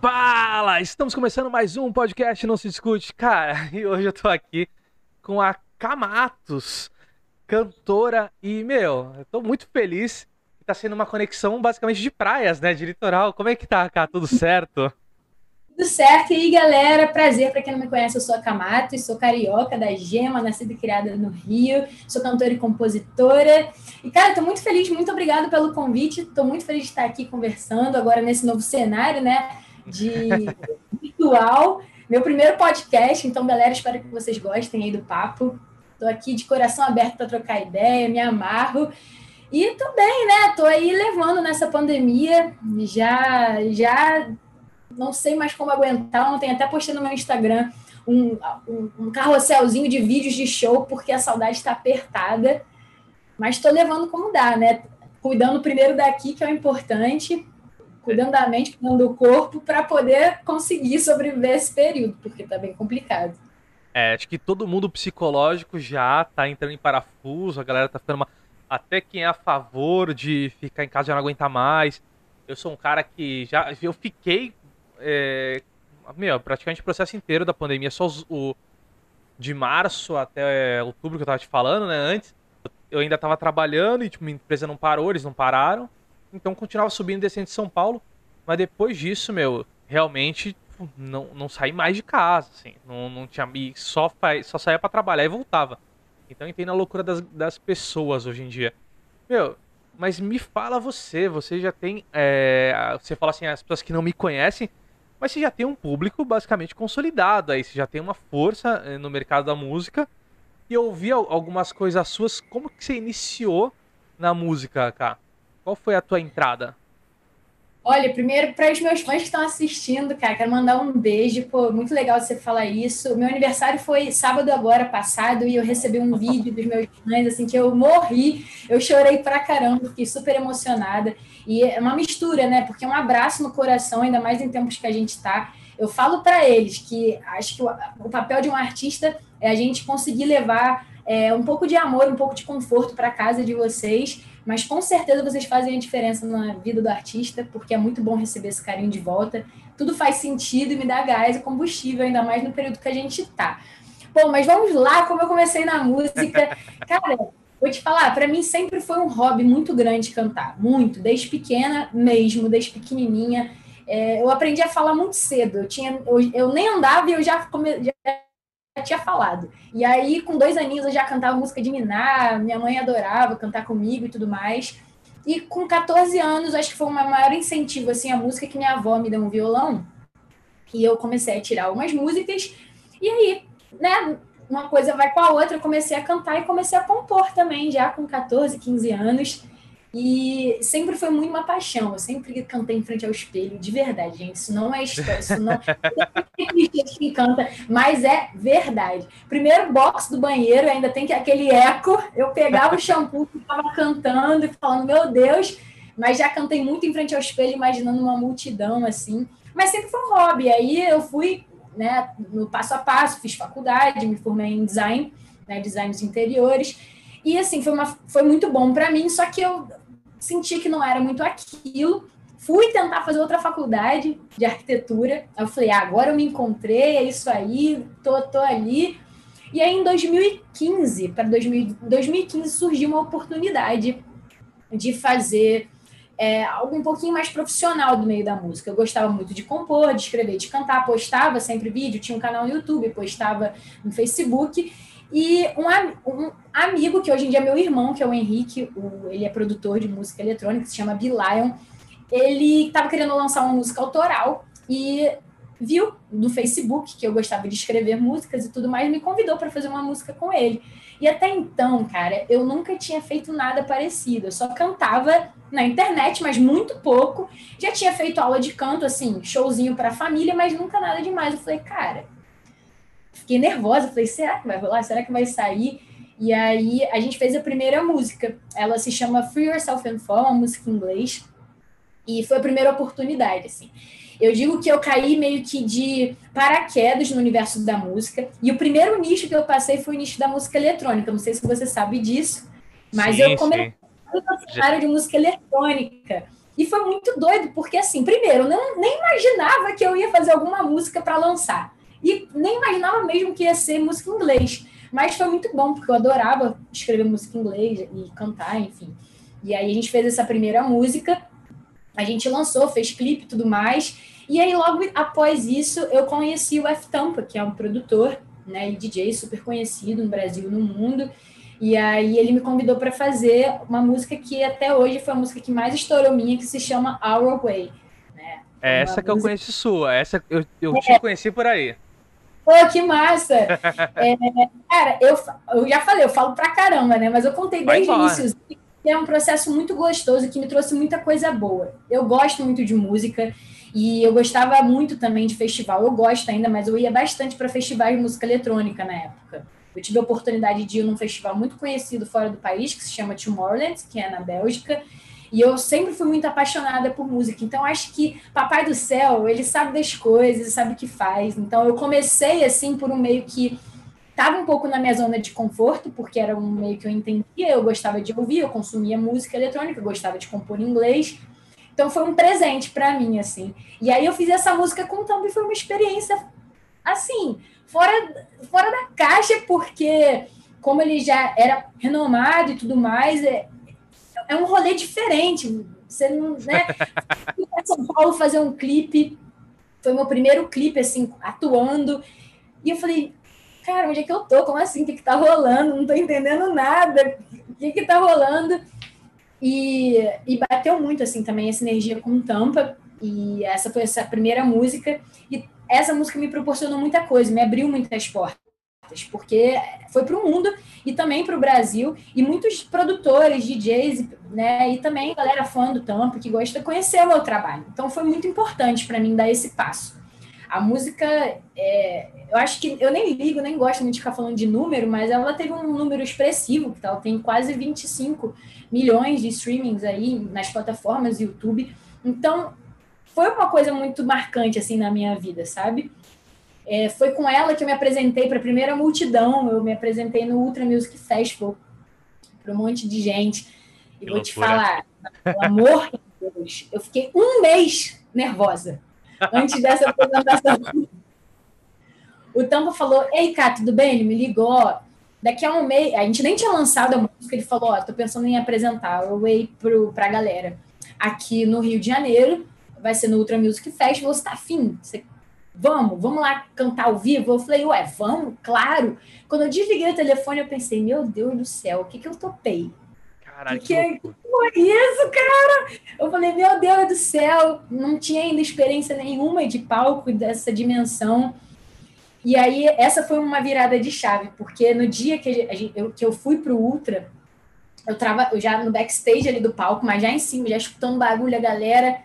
Fala! Estamos começando mais um podcast Não Se Discute. Cara, e hoje eu tô aqui com a Camatos, cantora, e, meu, eu tô muito feliz. Tá sendo uma conexão basicamente de praias, né? De litoral. Como é que tá, cá? Tudo certo? Tudo certo. E aí, galera, prazer. Para quem não me conhece, eu sou a Camatos, sou carioca da Gema, nascida e criada no Rio. Sou cantora e compositora. E, cara, tô muito feliz, muito obrigada pelo convite. Tô muito feliz de estar aqui conversando agora nesse novo cenário, né? De virtual. Meu primeiro podcast, então, galera, espero que vocês gostem aí do papo. Tô aqui de coração aberto para trocar ideia, me amarro. E tô bem, né? Tô aí levando nessa pandemia. Já, já não sei mais como aguentar. Ontem até postei no meu Instagram um, um, um carrosselzinho de vídeos de show, porque a saudade está apertada. Mas estou levando como dá, né? Cuidando primeiro daqui, que é o importante, cuidando da mente, cuidando do corpo, para poder conseguir sobreviver esse período, porque está bem complicado. É, acho que todo mundo psicológico já tá entrando em parafuso, a galera tá ficando uma... Até quem é a favor de ficar em casa já não aguenta mais. Eu sou um cara que já. Eu fiquei. É, meu, praticamente o processo inteiro da pandemia, só o. De março até outubro que eu tava te falando, né? Antes, eu ainda tava trabalhando e tipo, minha empresa não parou, eles não pararam. Então continuava subindo e descendo de São Paulo. Mas depois disso, meu, realmente não, não saí mais de casa, assim. Não, não tinha. E só, só saía para trabalhar e voltava. Então entendo a loucura das, das pessoas hoje em dia. Meu, mas me fala você, você já tem. É, você fala assim, as pessoas que não me conhecem, mas você já tem um público basicamente consolidado aí, você já tem uma força eh, no mercado da música. E eu ouvi algumas coisas suas, como que você iniciou na música, cá? Qual foi a tua entrada? Olha, primeiro, para os meus fãs que estão assistindo, cara, quero mandar um beijo. Pô, muito legal você falar isso. Meu aniversário foi sábado agora passado e eu recebi um vídeo dos meus fãs, assim, que eu morri. Eu chorei pra caramba, fiquei super emocionada. E é uma mistura, né? Porque é um abraço no coração, ainda mais em tempos que a gente está. Eu falo para eles que acho que o, papel de um artista é a gente conseguir levar é, um pouco de amor, um pouco de conforto para casa de vocês mas com certeza vocês fazem a diferença na vida do artista, porque é muito bom receber esse carinho de volta. Tudo faz sentido e me dá gás e combustível, ainda mais no período que a gente tá. Bom, mas vamos lá, como eu comecei na música. Cara, vou te falar, para mim sempre foi um hobby muito grande cantar, muito, desde pequena mesmo, desde pequenininha. É, eu aprendi a falar muito cedo. Eu, tinha, eu, eu nem andava e eu já, come, já tinha falado. E aí, com dois aninhos, eu já cantava música de Minar, minha mãe adorava cantar comigo e tudo mais. E com 14 anos, acho que foi o maior incentivo, assim, a música que minha avó me deu um violão. E eu comecei a tirar algumas músicas. E aí, né, uma coisa vai com a outra, eu comecei a cantar e comecei a compor também, já com 14, 15 anos. E sempre foi muito uma paixão. Eu sempre cantei em frente ao espelho, de verdade, gente. Isso não é história, isso não é que canta, mas é verdade. Primeiro box do banheiro, ainda tem aquele eco. Eu pegava o shampoo, ficava cantando e falando, meu Deus, mas já cantei muito em frente ao espelho, imaginando uma multidão assim. Mas sempre foi um hobby. Aí eu fui né, no passo a passo, fiz faculdade, me formei em design, né, design dos interiores. E assim, foi, uma, foi muito bom para mim, só que eu senti que não era muito aquilo. Fui tentar fazer outra faculdade de arquitetura. Eu falei, ah, agora eu me encontrei, é isso aí, tô, tô ali. E aí, em 2015, para 2015, surgiu uma oportunidade de fazer é, algo um pouquinho mais profissional do meio da música. Eu gostava muito de compor, de escrever, de cantar, postava sempre vídeo, tinha um canal no YouTube, postava no Facebook. E um, amigo, que hoje em dia é meu irmão, que é o Henrique, o, ele é produtor de música eletrônica, se chama Bill Lion, ele estava querendo lançar uma música autoral e viu no Facebook que eu gostava de escrever músicas e tudo mais, me convidou para fazer uma música com ele. E até então, cara, eu nunca tinha feito nada parecido. Eu só cantava na internet, mas muito pouco. Já tinha feito aula de canto, assim, showzinho para família, mas nunca nada demais. Eu falei, cara, fiquei nervosa, falei, será que vai rolar? Será que vai sair? E aí a gente fez a primeira música. Ela se chama Free Yourself and Fall, uma música em inglês. E foi a primeira oportunidade, assim. Eu digo que eu caí meio que de paraquedas no universo da música. E o primeiro nicho que eu passei foi o nicho da música eletrônica. Não sei se você sabe disso, mas sim, eu comecei no cenário de música eletrônica. E foi muito doido, porque assim, primeiro, eu não, nem imaginava que eu ia fazer alguma música para lançar. E nem imaginava mesmo que ia ser música em inglês. Mas foi muito bom, porque eu adorava escrever música em inglês e cantar, enfim. E aí a gente fez essa primeira música, a gente lançou, fez clipe e tudo mais. E aí, logo após isso, eu conheci o F Tampa, que é um produtor né, e DJ super conhecido no Brasil e no mundo. E aí ele me convidou para fazer uma música que até hoje foi a música que mais estourou minha, que se chama Our Way. Né? É essa que música... eu conheço sua, essa eu, eu é. te conheci por aí. Pô, que massa! é, cara, eu, eu já falei, eu falo pra caramba, né? Mas eu contei desde o início que é um processo muito gostoso que me trouxe muita coisa boa. Eu gosto muito de música e eu gostava muito também de festival. Eu gosto ainda, mas eu ia bastante para festivais de música eletrônica na época. Eu tive a oportunidade de ir num festival muito conhecido fora do país, que se chama Tomorrowland, que é na Bélgica. E eu sempre fui muito apaixonada por música. Então, acho que Papai do Céu, ele sabe das coisas, sabe o que faz. Então, eu comecei, assim, por um meio que estava um pouco na minha zona de conforto, porque era um meio que eu entendia, eu gostava de ouvir, eu consumia música eletrônica, eu gostava de compor em inglês. Então, foi um presente para mim, assim. E aí, eu fiz essa música com o e foi uma experiência, assim, fora, fora da caixa, porque como ele já era renomado e tudo mais, é, um rolê diferente. Você não, né? Fui São Paulo fazer um clipe, foi meu primeiro clipe, assim, atuando. E eu falei, cara, onde é que eu tô? Como assim? O que que tá rolando? Não tô entendendo nada. O que que tá rolando? E, e bateu muito, assim, também essa energia com Tampa. E essa foi essa primeira música. E essa música me proporcionou muita coisa, me abriu muitas portas, porque foi para o mundo e também para o Brasil, e muitos produtores, DJs, né, e também galera fã do Tampa que gosta de conhecer o meu trabalho. Então foi muito importante para mim dar esse passo. A música, é, eu acho que eu nem ligo, nem gosto de ficar falando de número, mas ela teve um número expressivo, que tal, tem quase 25 milhões de streamings aí nas plataformas YouTube. Então, foi uma coisa muito marcante assim na minha vida, sabe? É, foi com ela que eu me apresentei para a primeira multidão, eu me apresentei no Ultra Music Festival para um monte de gente. E que vou loucura. te falar, pelo amor de Deus, eu fiquei um mês nervosa antes dessa apresentação. O Tampa falou: Ei, Cá, tudo bem? Ele me ligou. Daqui a um mês, a gente nem tinha lançado a música, ele falou: Ó, tô pensando em apresentar o Way para a galera aqui no Rio de Janeiro vai ser no Ultra Music Festival, você tá afim? Você, vamos, vamos lá cantar ao vivo? Eu falei, ué, vamos, claro. Quando eu desliguei o telefone, eu pensei, meu Deus do céu, o que que eu topei? Caralho, que, que, que foi isso, cara? Eu falei, meu Deus do céu, não tinha ainda experiência nenhuma de palco dessa dimensão. E aí, essa foi uma virada de chave, porque no dia que, gente, eu, que eu fui pro Ultra, eu tava eu já no backstage ali do palco, mas já em cima, já escutando barulho, a galera.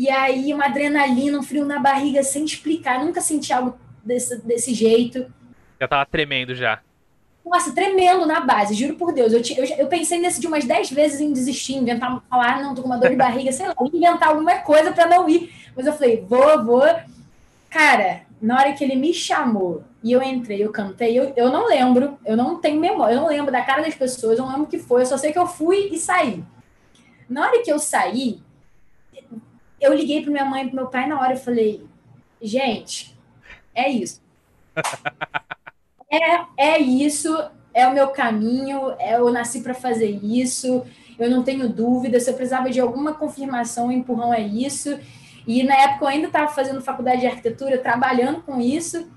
E aí, uma adrenalina, um frio na barriga, sem explicar. Nunca senti algo desse, desse jeito. Já tava tremendo já. Nossa, tremendo na base, juro por Deus. Eu, eu, eu pensei nesse de umas 10 vezes em desistir, inventar, falar, ah, não, tô com uma dor de barriga, sei lá, inventar alguma coisa para não ir. Mas eu falei, vou, vou. Cara, na hora que ele me chamou e eu entrei, eu cantei, eu, eu não lembro, eu não tenho memória, eu não lembro da cara das pessoas, eu não lembro o que foi, eu só sei que eu fui e saí. Na hora que eu saí, eu liguei para minha mãe e para meu pai na hora e falei, gente, é isso. é, é isso, é o meu caminho, é, eu nasci para fazer isso, eu não tenho dúvida, se eu precisava de alguma confirmação, o empurrão é isso. E na época eu ainda estava fazendo faculdade de arquitetura, trabalhando com isso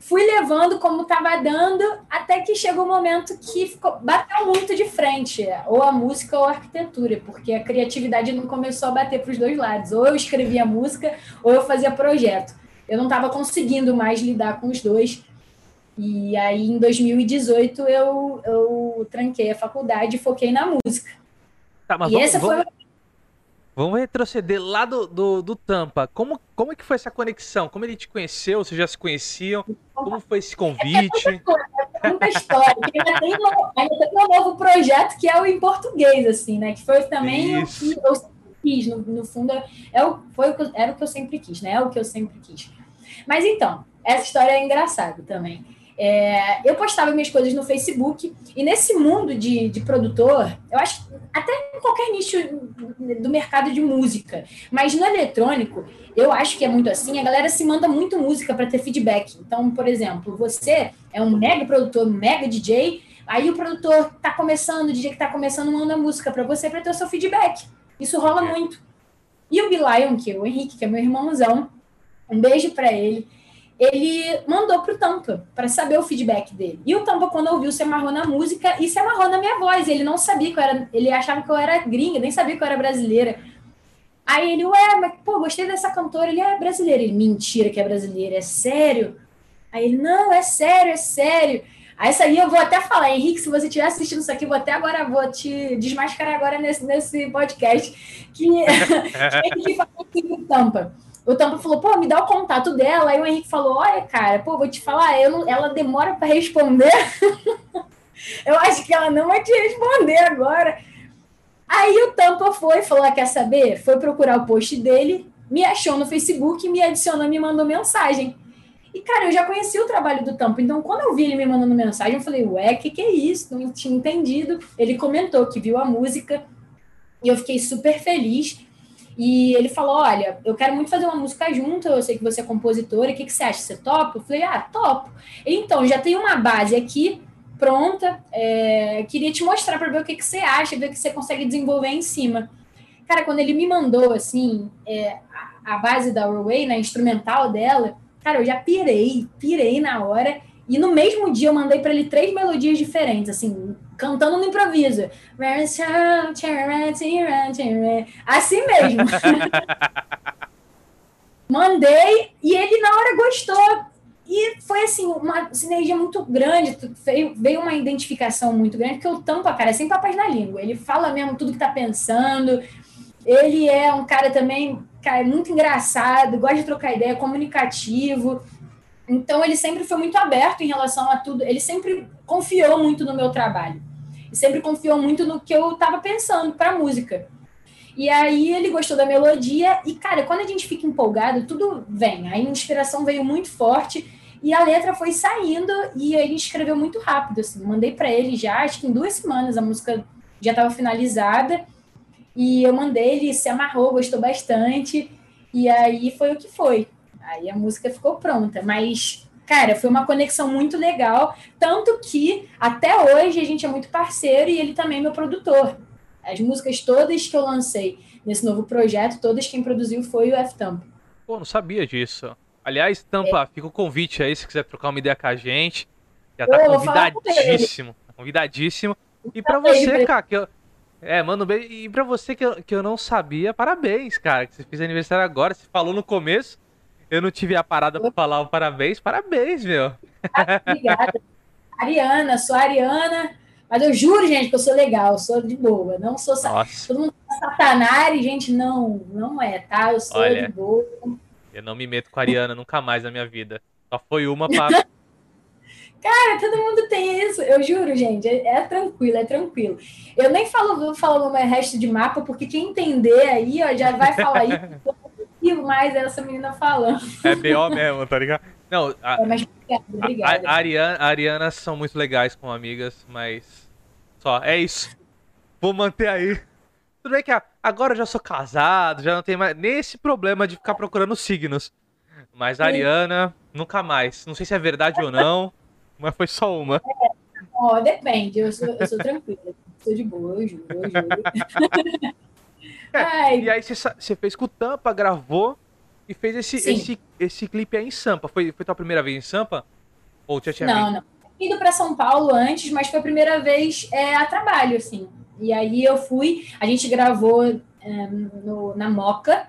fui levando como estava dando, até que chegou um momento que ficou, bateu muito de frente, ou a música ou a arquitetura, porque a criatividade não começou a bater para os dois lados. Ou eu escrevia música, ou eu fazia projeto. Eu não estava conseguindo mais lidar com os dois. E aí, em 2018, eu, eu tranquei a faculdade e foquei na música. Tá, mas e vamos, essa foi Vamos retroceder lá do, do, do, Tampa. Como, como é que foi essa conexão? Como ele te conheceu? Vocês já se conheciam? Como foi esse convite? É muita história. Ainda tem, ainda tem um novo projeto que é o em português, assim, né? Que foi também Isso. o que eu sempre quis. No, no fundo, é o, foi o que, era o que eu sempre quis, né? É o que eu sempre quis. Mas então, essa história é engraçada também. É, eu postava minhas coisas no Facebook e nesse mundo de, de produtor, eu acho até em qualquer nicho do mercado de música, mas no eletrônico, eu acho que é muito assim, a galera se manda muito música para ter feedback. Então, por exemplo, você é um mega produtor, um mega DJ, aí o produtor tá começando, o DJ que tá começando manda música para você para ter o seu feedback. Isso rola muito. E o Bilion, que é o Henrique, que é meu irmãozão, um beijo para ele ele mandou pro Tampa para saber o feedback dele. E o Tampa, quando ouviu, se amarrou na música e se amarrou na minha voz. Ele não sabia que eu era. Ele achava que eu era gringa, nem sabia que eu era brasileira. Aí ele, ué, mas pô, gostei dessa cantora. Ele é brasileira. Ele, mentira que é brasileira, é sério? Aí ele, não, é sério, é sério. Aí isso aí eu vou até falar, Henrique, se você estiver assistindo isso aqui, vou até agora, vou te desmascarar agora nesse, nesse podcast, que, que fala assim Tampa o Tampa falou, pô, me dá o contato dela. Aí o Henrique falou, olha, cara, pô, vou te falar, eu não, ela demora para responder. eu acho que ela não vai te responder agora. Aí o Tampa foi, falou, ah, quer saber? Foi procurar o post dele, me achou no Facebook, me adicionou, me mandou mensagem. E, cara, eu já conheci o trabalho do Tampa, então quando eu vi ele me mandando mensagem, eu falei, ué, o que, que é isso? Não tinha entendido. Ele comentou que viu a música e eu fiquei super feliz. E ele falou: Olha, eu quero muito fazer uma música junto, eu sei que você é compositora, o que, que você acha? Você topa? Eu falei: Ah, topo. Então, já tem uma base aqui pronta, é, queria te mostrar para ver o que, que você acha, ver o que você consegue desenvolver em cima. Cara, quando ele me mandou, assim, é, a, base da Way, na instrumental dela, cara, eu já pirei, pirei na hora. E no mesmo dia eu mandei para ele três melodias diferentes, assim, cantando no improviso. Assim mesmo. Mandei e ele na hora gostou. E foi assim, uma sinergia muito grande, veio, uma identificação muito grande, porque o Tampa, cara, é sem papas na língua. Ele fala mesmo tudo que tá pensando. Ele é um cara também, cara, muito engraçado, gosta de trocar ideia, comunicativo. Então ele sempre foi muito aberto em relação a tudo. Ele sempre confiou muito no meu trabalho e sempre confiou muito no que eu estava pensando para música. E aí ele gostou da melodia e cara, quando a gente fica empolgado, tudo vem. A inspiração veio muito forte e a letra foi saindo e a gente escreveu muito rápido assim. Mandei para ele já, acho que em duas semanas a música já estava finalizada. E eu mandei, ele se amarrou, gostou bastante. E aí foi o que foi. Aí a música ficou pronta, mas cara, foi uma conexão muito legal, tanto que até hoje a gente é muito parceiro e ele também é meu produtor. As músicas todas que eu lancei nesse novo projeto, todas quem produziu foi o F-Tampa. Pô, não sabia disso. Aliás, Tampa, é. fica o convite aí, se quiser trocar uma ideia com a gente. Já tá Pô, convidadíssimo. Convidadíssimo. E para você, cara, que eu. É, mano. E pra você que eu, que eu não sabia, parabéns, cara. Que você fez aniversário agora. Você falou no começo. Eu não tive a parada pra falar o parabéns. Parabéns, meu. Ah, obrigada. Ariana, sou Ariana. Mas eu juro, gente, que eu sou legal, sou de boa. Não sou. Nossa. Todo mundo é satanás, gente, não, não é, tá? Eu sou Olha, de boa. Eu não me meto com a Ariana nunca mais na minha vida. Só foi uma para. Cara, todo mundo tem isso. Eu juro, gente. É, é, tranquilo, é tranquilo. Eu nem falo, vou falar o resto de mapa, porque quem entender aí, ó, já vai falar isso consigo mais essa menina falando. É B.O. mesmo, tá ligado? Não, a, é, mas obrigada, A, a, Ariana, a Ariana são muito legais como amigas, mas só, é isso. Vou manter aí. Tudo bem que agora eu já sou casado, já não tem mais nesse problema de ficar procurando signos. Mas a Ariana, nunca mais. Não sei se é verdade ou não, mas foi só uma. É, ó, depende, eu sou, eu sou tranquila. Sou de boa, eu juro, eu juro. É, e aí você fez com o Tampa, gravou e fez esse, esse, esse clipe aí em Sampa. Foi, foi tua primeira vez em Sampa? Ou já tinha Não, não. Ido para São Paulo antes, mas foi a primeira vez é, a trabalho, assim. E aí eu fui, a gente gravou é, no, na Moca,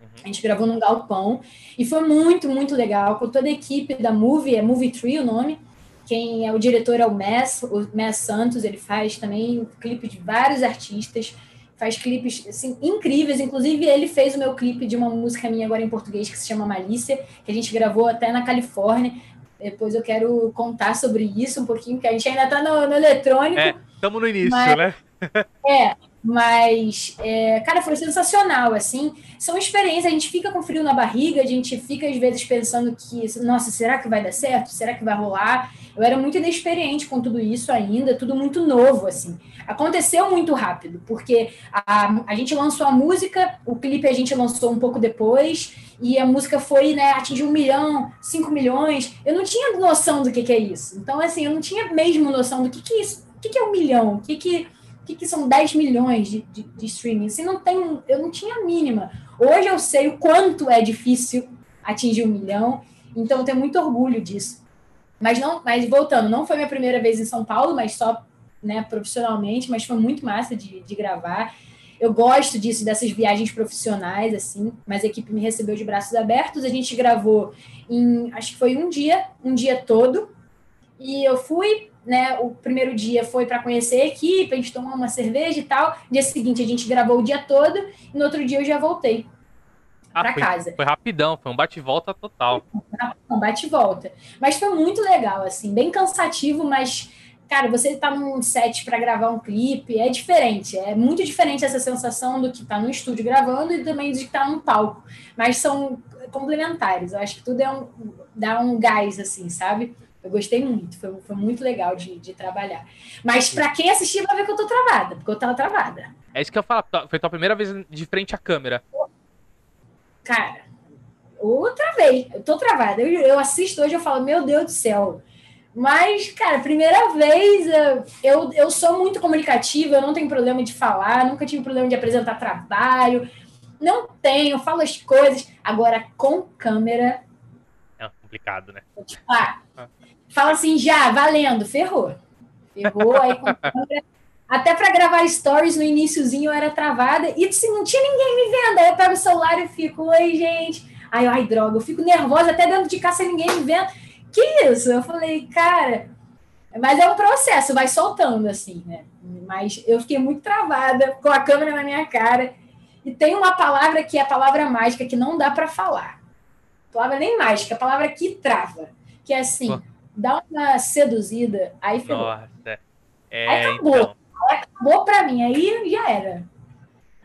uhum. a gente gravou num galpão, e foi muito, muito legal, com toda a equipe da Movie, é Movie Tree o nome, quem é o diretor é o Mess, o Mess Santos, ele faz também clipe de vários artistas, faz clipes assim, incríveis. Inclusive, ele fez o meu clipe de uma música minha agora em português que se chama Malícia, que a gente gravou até na Califórnia. Depois eu quero contar sobre isso um pouquinho, porque a gente ainda está no, no, eletrônico. Estamos é, no início, mas, né? é, Mas, é, cara, foi sensacional, assim. São experiências, a gente fica com frio na barriga, a gente fica às vezes pensando que, nossa, será que vai dar certo? Será que vai rolar? Eu era muito inexperiente com tudo isso ainda, tudo muito novo, assim. Aconteceu muito rápido, porque a, a gente lançou a música, o clipe a gente lançou um pouco depois, e a música foi, né, atingiu um milhão, cinco milhões. Eu não tinha noção do que, que é isso. Então, assim, eu não tinha mesmo noção do que, que é isso, o que, que é um milhão, o que, que que, que são 10 milhões de, de, de streaming? Assim, não tem, eu não tinha a mínima. Hoje eu sei o quanto é difícil atingir um milhão, então eu tenho muito orgulho disso. Mas não, mas voltando, não foi minha primeira vez em São Paulo, mas só né, profissionalmente, mas foi muito massa de, de gravar. Eu gosto disso, dessas viagens profissionais, assim, mas a equipe me recebeu de braços abertos. A gente gravou em, acho que foi um dia, um dia todo. E eu fui, né, o primeiro dia foi para conhecer a equipe, a gente tomou uma cerveja e tal. Dia seguinte a gente gravou o dia todo e no outro dia eu já voltei ah, para casa. Foi rapidão, foi um bate-volta total. Um bate-volta. Mas foi muito legal, assim, bem cansativo, mas cara, você tá num set para gravar um clipe, é diferente, é muito diferente essa sensação do que tá no estúdio gravando e também de que tá no palco, mas são complementares. Eu acho que tudo é um dá um gás assim, sabe? Eu gostei muito, foi, foi muito legal de, de trabalhar. Mas para quem assistir vai ver que eu tô travada, porque eu tava travada. É isso que eu falo, foi tua primeira vez de frente à câmera. Cara, eu travei, eu tô travada. Eu, eu assisto hoje eu falo, meu Deus do céu. Mas, cara, primeira vez, eu, eu sou muito comunicativa, eu não tenho problema de falar, nunca tive problema de apresentar trabalho. Não tenho, falo as coisas. Agora, com câmera. É complicado, né? Ah, fala assim, já, valendo, ferrou. Ferrou, aí. Até para gravar stories no iníciozinho eu era travada e assim, não tinha ninguém me vendo. Aí eu pego o celular e fico, oi, gente. Aí, ai, droga, eu fico nervosa até dentro de casa sem ninguém me vendo. Que isso? Eu falei, cara. Mas é um processo, vai soltando assim, né? Mas eu fiquei muito travada com a câmera na minha cara. E tem uma palavra que é a palavra mágica que não dá para falar. Palavra nem mágica, a palavra que trava. Que é assim, dá uma seduzida, aí ferrou. Nossa. É, aí acabou. Então... Acabou pra mim, aí já era.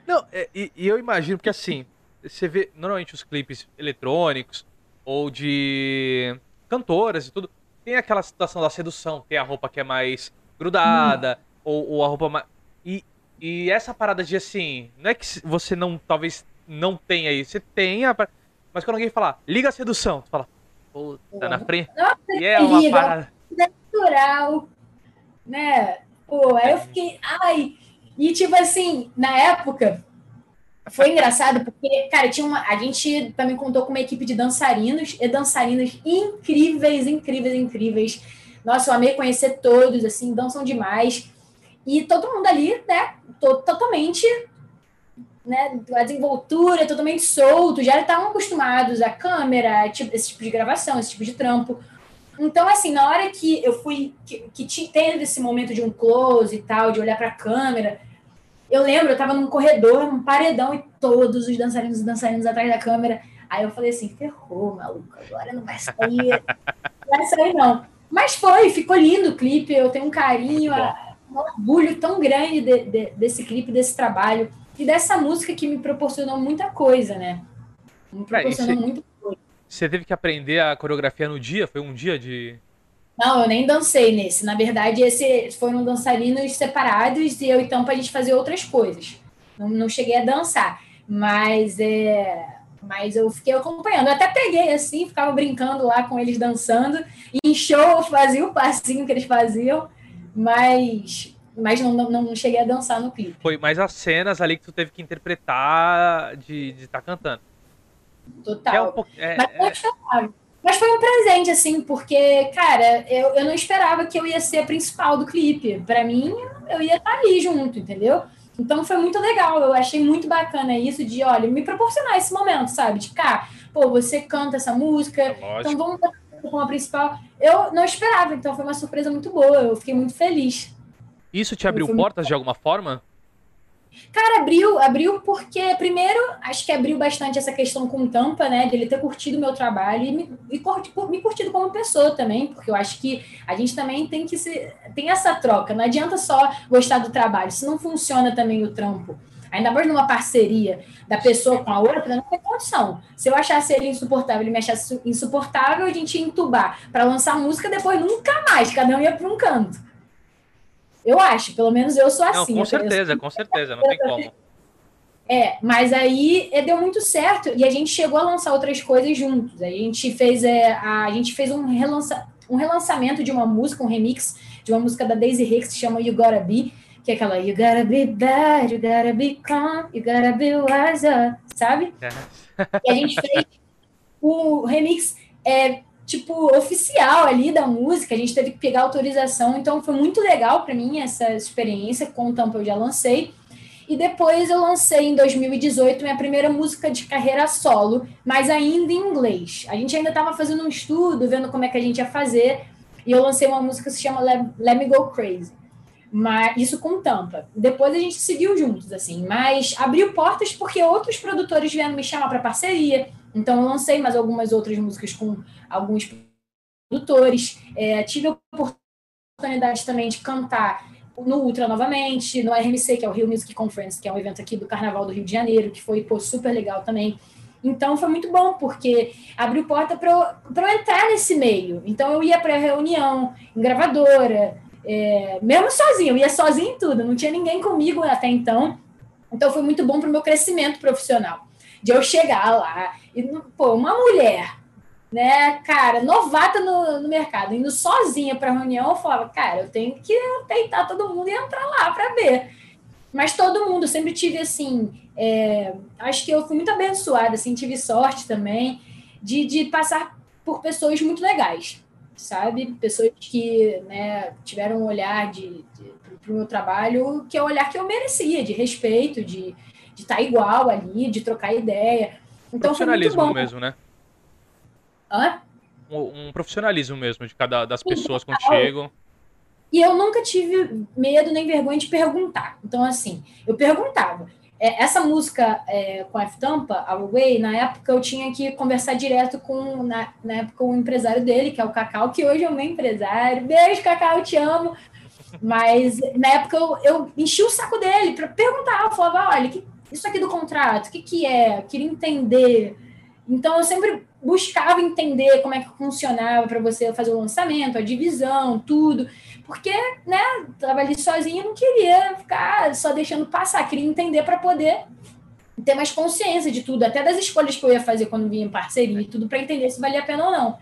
Não, é, e, e, eu imagino que assim, você vê normalmente os clipes eletrônicos ou de cantoras e tudo, tem aquela situação da sedução, tem a roupa que é mais grudada, hum. ou, ou, a roupa mais. E, e essa parada de assim, não é que você não, talvez não tenha isso, você tenha, mas quando alguém falar, liga a sedução, tu fala, Puta, na frente. Nossa, e é uma parada. Natural. Né? Pô, aí eu fiquei. Ai. E tipo assim, na época, foi engraçado porque, cara, tinha uma. A gente também contou com uma equipe de dançarinos e dançarinas incríveis, incríveis, incríveis. Nossa, eu amei conhecer todos, assim, dançam demais. E todo mundo ali, né, totalmente né, a desenvoltura totalmente solto, já estavam acostumados à câmera, tipo, esse tipo de gravação, esse tipo de trampo. Então, assim, na hora que eu fui, que, que teve esse momento de um close e tal, de olhar para a câmera, eu lembro, eu estava num corredor, num paredão, e todos os dançarinos e dançarinos atrás da câmera. Aí eu falei assim, ferrou, maluco, agora não vai sair, não vai sair não. Mas foi, ficou lindo o clipe, eu tenho um carinho, um orgulho tão grande de, de, desse clipe, desse trabalho e dessa música que me proporcionou muita coisa, né? Me proporcionou muita coisa. Você teve que aprender a coreografia no dia? Foi um dia de. Não, eu nem dancei nesse. Na verdade, esse foram dançarinos separados e eu e Tampa a gente fazia outras coisas. Não, não cheguei a dançar, mas é, mas eu fiquei acompanhando. Eu até peguei assim, ficava brincando lá com eles dançando. E em show eu fazia o passinho que eles faziam, mas mas não, não, não, cheguei a dançar no clipe. Foi mais as cenas ali que tu teve que interpretar de estar tá cantando. Total. É um po... é, mas, é... mas, foi um presente, assim, porque, cara, eu, eu não esperava que eu ia ser a principal do clipe. Para mim, eu ia estar tá ali junto, entendeu? Então foi muito legal, eu achei muito bacana isso de, olha, me proporcionar esse momento, sabe? De cá, pô, você canta essa música, é então vamos com a principal. Eu não esperava, então foi uma surpresa muito boa, eu fiquei muito feliz. Isso te abriu portas de alguma forma? Cara, abriu, abriu porque, primeiro, acho que abriu bastante essa questão com o Tampa, né? De ele ter curtido o meu trabalho e me, me curtido como pessoa também, porque eu acho que a gente também tem que se. tem essa troca. Não adianta só gostar do trabalho, se não funciona também o trampo. Ainda mais numa parceria da pessoa com a outra, não tem condição. Se eu achasse ele insuportável, ele me achasse insuportável, a gente ia entubar para lançar música, depois nunca mais, cada um ia para um canto. Eu acho, pelo menos eu sou assim. Não, com certeza, com certeza, não tem como. É, mas aí é, deu muito certo e a gente chegou a lançar outras coisas juntos. A gente fez, é, a, a gente fez um, relança, um relançamento de uma música, um remix de uma música da Daisy Hicks que se chama You Gotta Be, que é aquela You gotta be bad, you gotta be calm, you gotta be wiser, sabe? É. E a gente fez o remix é, tipo, oficial ali da música, a gente teve que pegar autorização, então foi muito legal para mim essa experiência, com o Tampa eu já lancei. E depois eu lancei em 2018 minha primeira música de carreira solo, mas ainda em inglês. A gente ainda estava fazendo um estudo, vendo como é que a gente ia fazer, e eu lancei uma música que se chama Let, Let Me Go Crazy. Mas isso com Tampa. Depois a gente seguiu juntos, assim, mas abriu portas porque outros produtores vieram me chamar para parceria. Então eu lancei mais algumas outras músicas com alguns produtores. É, tive a oportunidade também de cantar no Ultra novamente, no RMC, que é o Rio Music Conference, que é um evento aqui do Carnaval do Rio de Janeiro, que foi pô, super legal também. Então foi muito bom, porque abriu porta para eu, entrar nesse meio. Então eu ia para reunião em gravadora, é, mesmo sozinho, eu ia sozinho em tudo, não tinha ninguém comigo até então. Então foi muito bom para o meu crescimento profissional. De eu chegar lá e, pô, uma mulher, né, cara, novata no, no mercado, indo sozinha para reunião, eu falava, cara, eu tenho que peitar todo mundo e entrar lá para ver. Mas todo mundo, sempre tive assim, é, acho que eu fui muito abençoada, assim, tive sorte também de, de passar por pessoas muito legais sabe? Pessoas que né, tiveram um olhar de, de para o meu trabalho que é o olhar que eu merecia, de respeito, de estar tá igual ali, de trocar ideia. Então, profissionalismo mesmo, né? Hã? Um, um, profissionalismo mesmo de cada das pessoas quando chegam. E eu nunca tive medo nem vergonha de perguntar. Então, assim, eu perguntava. É, essa música é, com a F-Tampa, Our Way, na época eu tinha que conversar direto com, na, na época, o empresário dele, que é o Cacau, que hoje é o meu empresário. Beijo, Cacau, te amo. Mas na época eu, eu enchi o saco dele para perguntar. Eu falava: olha, que, isso aqui do contrato, o que, que é? Queria entender. Então eu sempre buscava entender como é que funcionava para você fazer o lançamento, a divisão, tudo. Porque, né, tava ali sozinha e não queria ficar só deixando passar, queria entender para poder ter mais consciência de tudo, até das escolhas que eu ia fazer quando vinha em parceria e tudo, para entender se valia a pena ou não.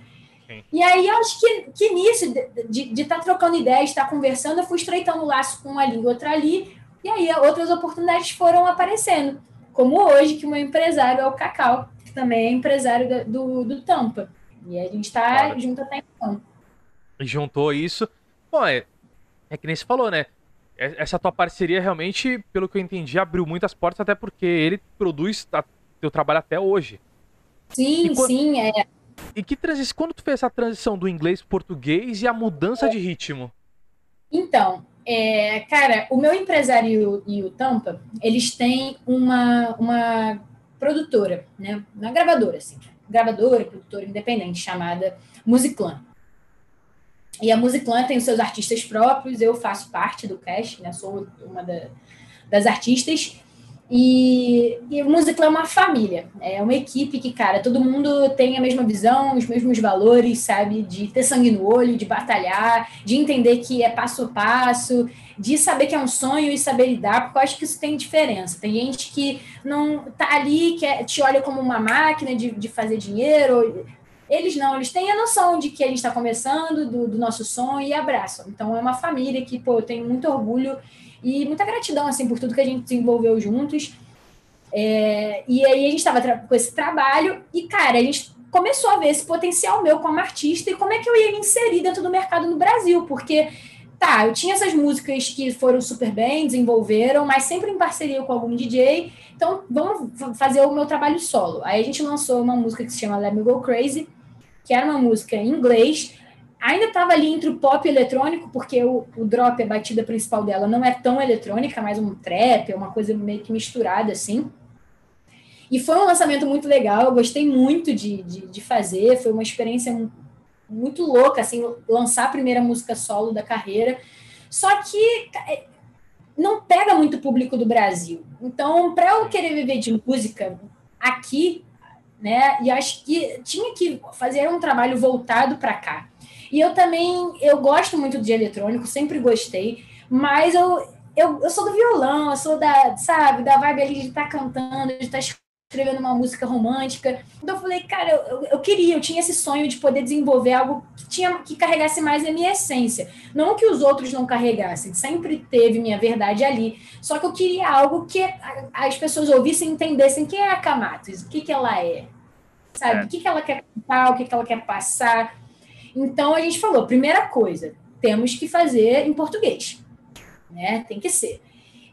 Sim. E aí, eu acho que, que nisso, de estar tá trocando ideias, estar tá conversando, eu fui estreitando o laço com uma língua, outra ali, e aí outras oportunidades foram aparecendo. Como hoje, que o meu empresário é o Cacau, que também é empresário do, do Tampa. E a gente está claro. junto até então. Juntou isso. Bom, é, é que nem se falou, né? É, essa tua parceria realmente, pelo que eu entendi, abriu muitas portas, até porque ele produz o teu trabalho até hoje. Sim, quando, sim, é. E que transição, quando tu fez essa transição do inglês para português e a mudança de ritmo? Então, é, cara, o meu empresário e o Tampa, eles têm uma, uma produtora, né? Uma gravadora, assim. Gravadora, produtora independente, chamada Musiclan. E a Musiclan tem os seus artistas próprios, eu faço parte do cast, né? Sou uma da, das artistas. E, e o Musiclan é uma família, é uma equipe que, cara, todo mundo tem a mesma visão, os mesmos valores, sabe? De ter sangue no olho, de batalhar, de entender que é passo a passo, de saber que é um sonho e saber lidar, porque eu acho que isso tem diferença. Tem gente que não tá ali, que é, te olha como uma máquina de, de fazer dinheiro, eles não, eles têm a noção de que a gente está começando, do, do, nosso sonho e abraçam. Então é uma família que, pô, eu tenho muito orgulho e muita gratidão, assim, por tudo que a gente desenvolveu juntos. É, e aí a gente estava com esse trabalho e, cara, a gente começou a ver esse potencial meu como artista e como é que eu ia me inserir dentro do mercado no Brasil, porque tá, eu tinha essas músicas que foram super bem, desenvolveram, mas sempre em parceria com algum DJ. Então, vamos fazer o meu trabalho solo. Aí a gente lançou uma música que se chama Let Me Go Crazy, que era uma música em inglês. Ainda estava ali entre o pop e o eletrônico, porque o, o drop, a batida principal dela, não é tão eletrônica, é mais um trap, é uma coisa meio que misturada assim. E foi um lançamento muito legal, eu gostei muito de, de, de fazer, foi uma experiência muito louca, assim, lançar a primeira música solo da carreira. Só que é, não pega muito público do Brasil. Então, para eu querer viver de música aqui, né, e acho que tinha que fazer um trabalho voltado para cá. E eu também, eu gosto muito de eletrônico, sempre gostei, mas eu, eu, eu sou do violão, eu sou da, sabe, da vibe ali de estar tá cantando, de estar tá escrevendo uma música romântica. Então eu falei, cara, eu, eu, queria, eu tinha esse sonho de poder desenvolver algo que, tinha, que carregasse mais a minha essência. Não que os outros não carregassem, sempre teve minha verdade ali. Só que eu queria algo que as pessoas ouvissem e entendessem quem é a Kamatos, o que, que ela é. Sabe? É. O que, que ela quer contar, o que, que ela quer passar. Então a gente falou, primeira coisa, temos que fazer em português, né? Tem que ser.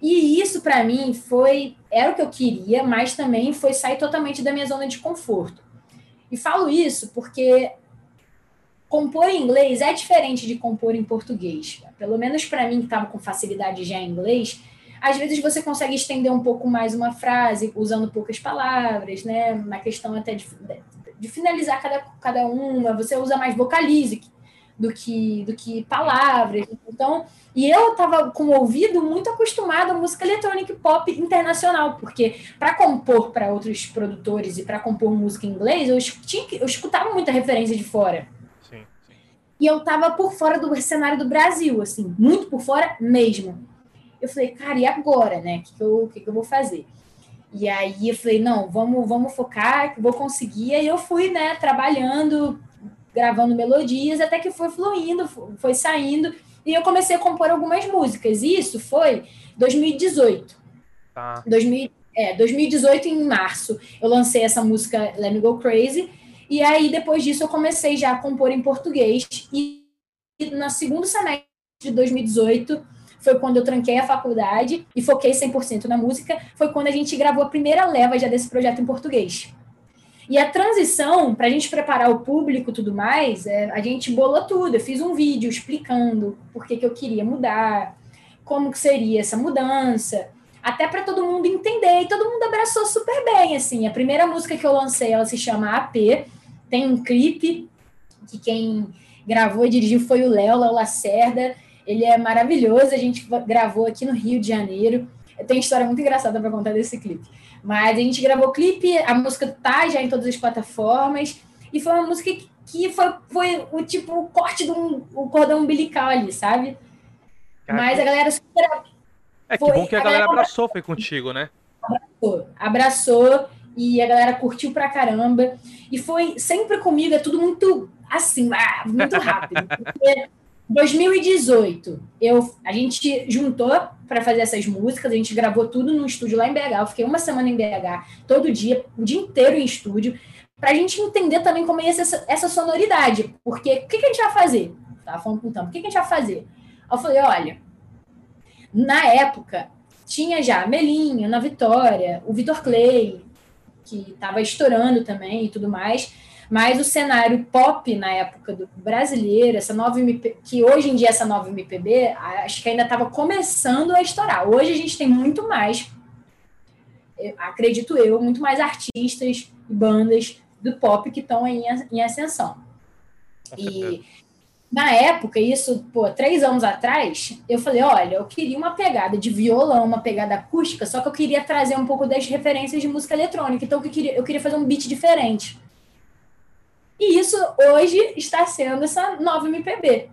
E isso para mim foi era o que eu queria, mas também foi sair totalmente da minha zona de conforto. E falo isso porque compor em inglês é diferente de compor em português. Pelo menos para mim que estava com facilidade já em inglês, às vezes você consegue estender um pouco mais uma frase usando poucas palavras, né? Na questão até de, de finalizar cada, cada uma, você usa mais vocalize do que, do que palavras. Então, e eu estava com o ouvido muito acostumado à música eletrônica e pop internacional, porque para compor para outros produtores e para compor música em inglês, eu, tinha, eu escutava muita referência de fora. Sim, sim. E eu estava por fora do cenário do Brasil, assim, muito por fora mesmo. Eu falei, cara, e agora, né? O que, que, eu, que, que eu vou fazer? E aí eu falei, não, vamos, vamos focar, que vou conseguir. Aí eu fui, né, trabalhando, gravando melodias, até que foi fluindo, foi saindo, e eu comecei a compor algumas músicas. E isso foi 2018. Tá. 2000, é, 2018, em março, eu lancei essa música Let Me Go Crazy, e aí depois disso eu comecei já a compor em português, e no segundo semestre de 2018 foi quando eu tranquei a faculdade e foquei 100% na música, foi quando a gente gravou a primeira leva já desse projeto em português. E a transição, para a gente preparar o público e tudo mais, é, a gente bolou tudo. Eu fiz um vídeo explicando por que, que eu queria mudar, como que seria essa mudança, até para todo mundo entender. E todo mundo abraçou super bem, assim. A primeira música que eu lancei, ela se chama AP, tem um clipe que quem gravou e dirigiu foi o Léo, Léo Lacerda. Ele é maravilhoso, a gente gravou aqui no Rio de Janeiro. Tem história muito engraçada para contar desse clipe. Mas a gente gravou o clipe, a música tá já em todas as plataformas. E foi uma música que foi, foi o tipo o corte do o cordão umbilical ali, sabe? Mas a galera super. É que foi, bom que a, a galera, galera abraçou, foi contigo, né? Abraçou, abraçou e a galera curtiu pra caramba. E foi sempre comigo, é tudo muito assim, ah, muito rápido. Porque 2018, eu, a gente juntou para fazer essas músicas, a gente gravou tudo no estúdio lá em BH. Eu fiquei uma semana em BH, todo dia, o dia inteiro em estúdio, para a gente entender também como ia ser essa, essa sonoridade. Porque o que, que, a gente vai fazer? Tava falando com o Tam, o que, que a gente vai fazer? Eu falei, olha, na época, tinha já a Melinha, na Vitória, o Vitor Clay, que estava estourando também e tudo mais. Mas o cenário pop na época do brasileiro, essa nova MP, que hoje em dia essa nova MPB, acho que ainda estava começando a estourar. Hoje a gente tem muito mais, acredito eu, muito mais artistas e bandas do pop que estão em, em ascensão. E na época, isso, pô, três anos atrás, eu falei, olha, eu queria uma pegada de violão, uma pegada acústica, só que eu queria trazer um pouco das referências de música eletrônica. Então, eu queria, eu queria fazer um beat diferente. E isso hoje está sendo essa nova MPB.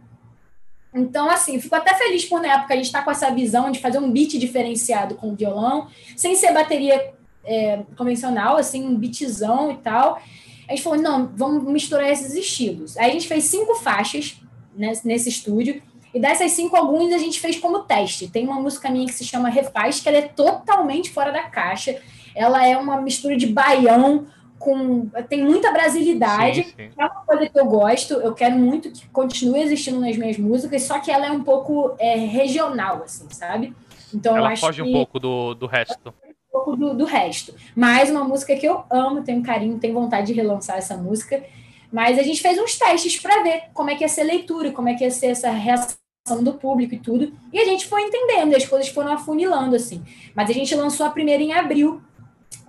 Então, assim, fico até feliz por na época a gente estar tá com essa visão de fazer um beat diferenciado com o violão, sem ser bateria é, convencional, assim, um beatzão e tal. A gente falou, não, vamos misturar esses estilos. Aí a gente fez cinco faixas nesse, nesse estúdio, e dessas cinco, alguns a gente fez como teste. Tem uma música minha que se chama Refaz, que ela é totalmente fora da caixa. Ela é uma mistura de baião com tem muita brasilidade. Sim, sim. É uma coisa que eu gosto, eu quero muito que continue existindo nas minhas músicas, só que ela é um pouco é, regional, assim, sabe? Então ela foge um pouco do, do resto. Um pouco do, do resto. Mas uma música que eu amo, tenho carinho, tenho vontade de relançar essa música. Mas a gente fez uns testes para ver como é que ia ser a leitura, como é que ia ser essa reação do público e tudo. E a gente foi entendendo, as coisas foram afunilando, assim. Mas a gente lançou a primeira em abril,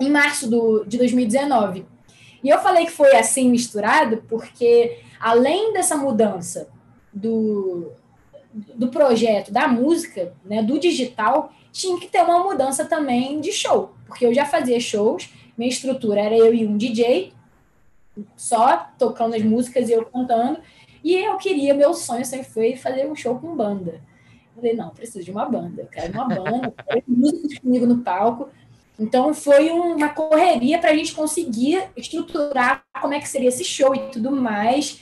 em março do, de 2019. E eu falei que foi assim misturado, porque além dessa mudança do, do projeto, da música, né, do digital, tinha que ter uma mudança também de show. Porque eu já fazia shows, minha estrutura era eu e um DJ, só tocando as músicas e eu cantando. E eu queria, meu sonho sempre foi fazer um show com banda. Eu falei, não, preciso de uma banda, eu quero uma banda, eu quero músicos comigo no palco. Então foi uma correria para a gente conseguir estruturar como é que seria esse show e tudo mais.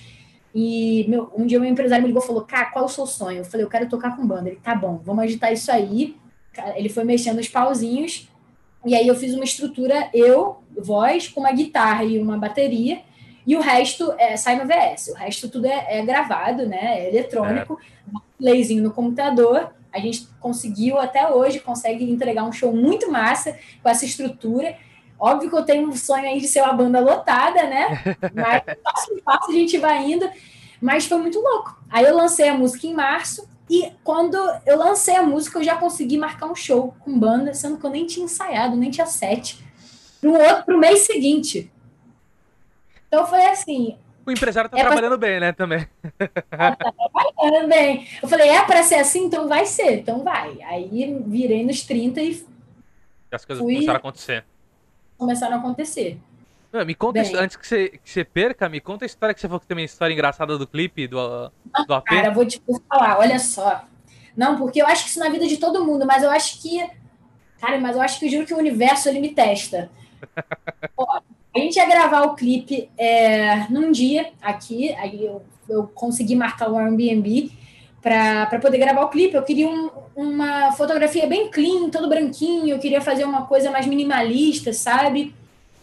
E meu, um dia o meu empresário me ligou e falou: Cara, qual é o seu sonho? Eu falei: Eu quero tocar com banda. Ele, tá bom, vamos agitar isso aí. Ele foi mexendo os pauzinhos. E aí eu fiz uma estrutura, eu, voz, com uma guitarra e uma bateria. E o resto é, sai no VS. O resto tudo é, é gravado, né? É eletrônico, é. playzinho no computador. A gente conseguiu até hoje, consegue entregar um show muito massa com essa estrutura. Óbvio que eu tenho um sonho aí de ser uma banda lotada, né? Mas passo por passo a gente vai indo. Mas foi muito louco. Aí eu lancei a música em março. E quando eu lancei a música, eu já consegui marcar um show com banda, sendo que eu nem tinha ensaiado, nem tinha sete. Para o outro, pro mês seguinte. Então foi assim. O empresário tá é trabalhando pra... bem, né, também. tá trabalhando bem. Eu falei, é para ser assim, então vai ser, então vai. Aí virei nos 30 e. e as coisas fui... começaram a acontecer. Começaram a acontecer. me conta, bem, antes que você, que você perca, me conta a história que você falou que tem uma história engraçada do clipe, do, do AP. Cara, vou te falar, olha só. Não, porque eu acho que isso na vida de todo mundo, mas eu acho que. Cara, mas eu acho que eu juro que o universo ele me testa. Ó, a gente ia gravar o clipe é, num dia aqui, aí eu, eu consegui marcar o Airbnb para poder gravar o clipe. Eu queria um, uma fotografia bem clean, todo branquinho, eu queria fazer uma coisa mais minimalista, sabe?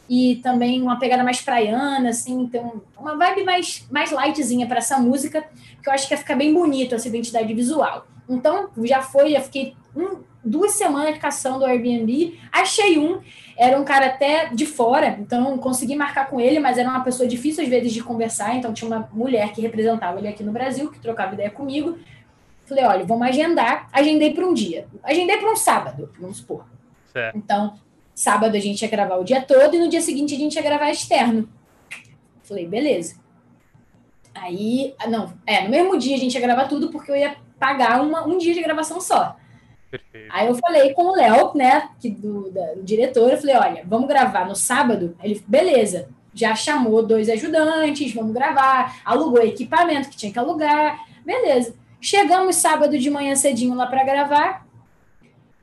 E também uma pegada mais praiana, assim, então uma vibe mais, mais lightzinha para essa música, que eu acho que ia ficar bem bonito essa identidade visual. Então, já foi, já fiquei um, duas semanas caçando o Airbnb, achei um, era um cara até de fora, então consegui marcar com ele, mas era uma pessoa difícil às vezes de conversar, então tinha uma mulher que representava ele aqui no Brasil, que trocava ideia comigo. Falei, olha, vamos agendar. Agendei para um dia. Agendei para um sábado, vamos supor. Certo. Então, sábado a gente ia gravar o dia todo e no dia seguinte a gente ia gravar externo. Falei, beleza. Aí, ah, não, é, no mesmo dia a gente ia gravar tudo porque eu ia pagar uma, um dia de gravação só. Perfeito. Aí eu falei com o Léo, né, que do, da, do diretor, eu falei, olha, vamos gravar no sábado? Ele, beleza. Já chamou dois ajudantes, vamos gravar, alugou equipamento que tinha que alugar, beleza. Chegamos sábado de manhã cedinho lá para gravar.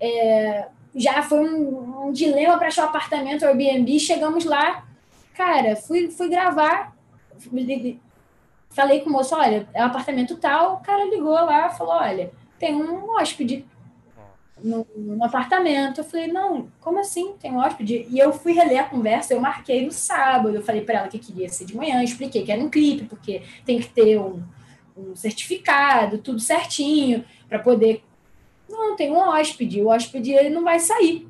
É, já foi um, um dilema para achar o apartamento, Airbnb. Chegamos lá, cara, fui, fui gravar. Falei com o moço: olha, é um apartamento tal. O cara ligou lá falou: olha, tem um hóspede no, no, apartamento. Eu falei, não, como assim? Tem um hóspede? E eu fui reler a conversa, eu marquei no sábado, eu falei para ela que queria ser de manhã, expliquei que era um clipe, porque tem que ter um, um certificado, tudo certinho, para poder. Não, tem um hóspede, o hóspede ele não vai sair.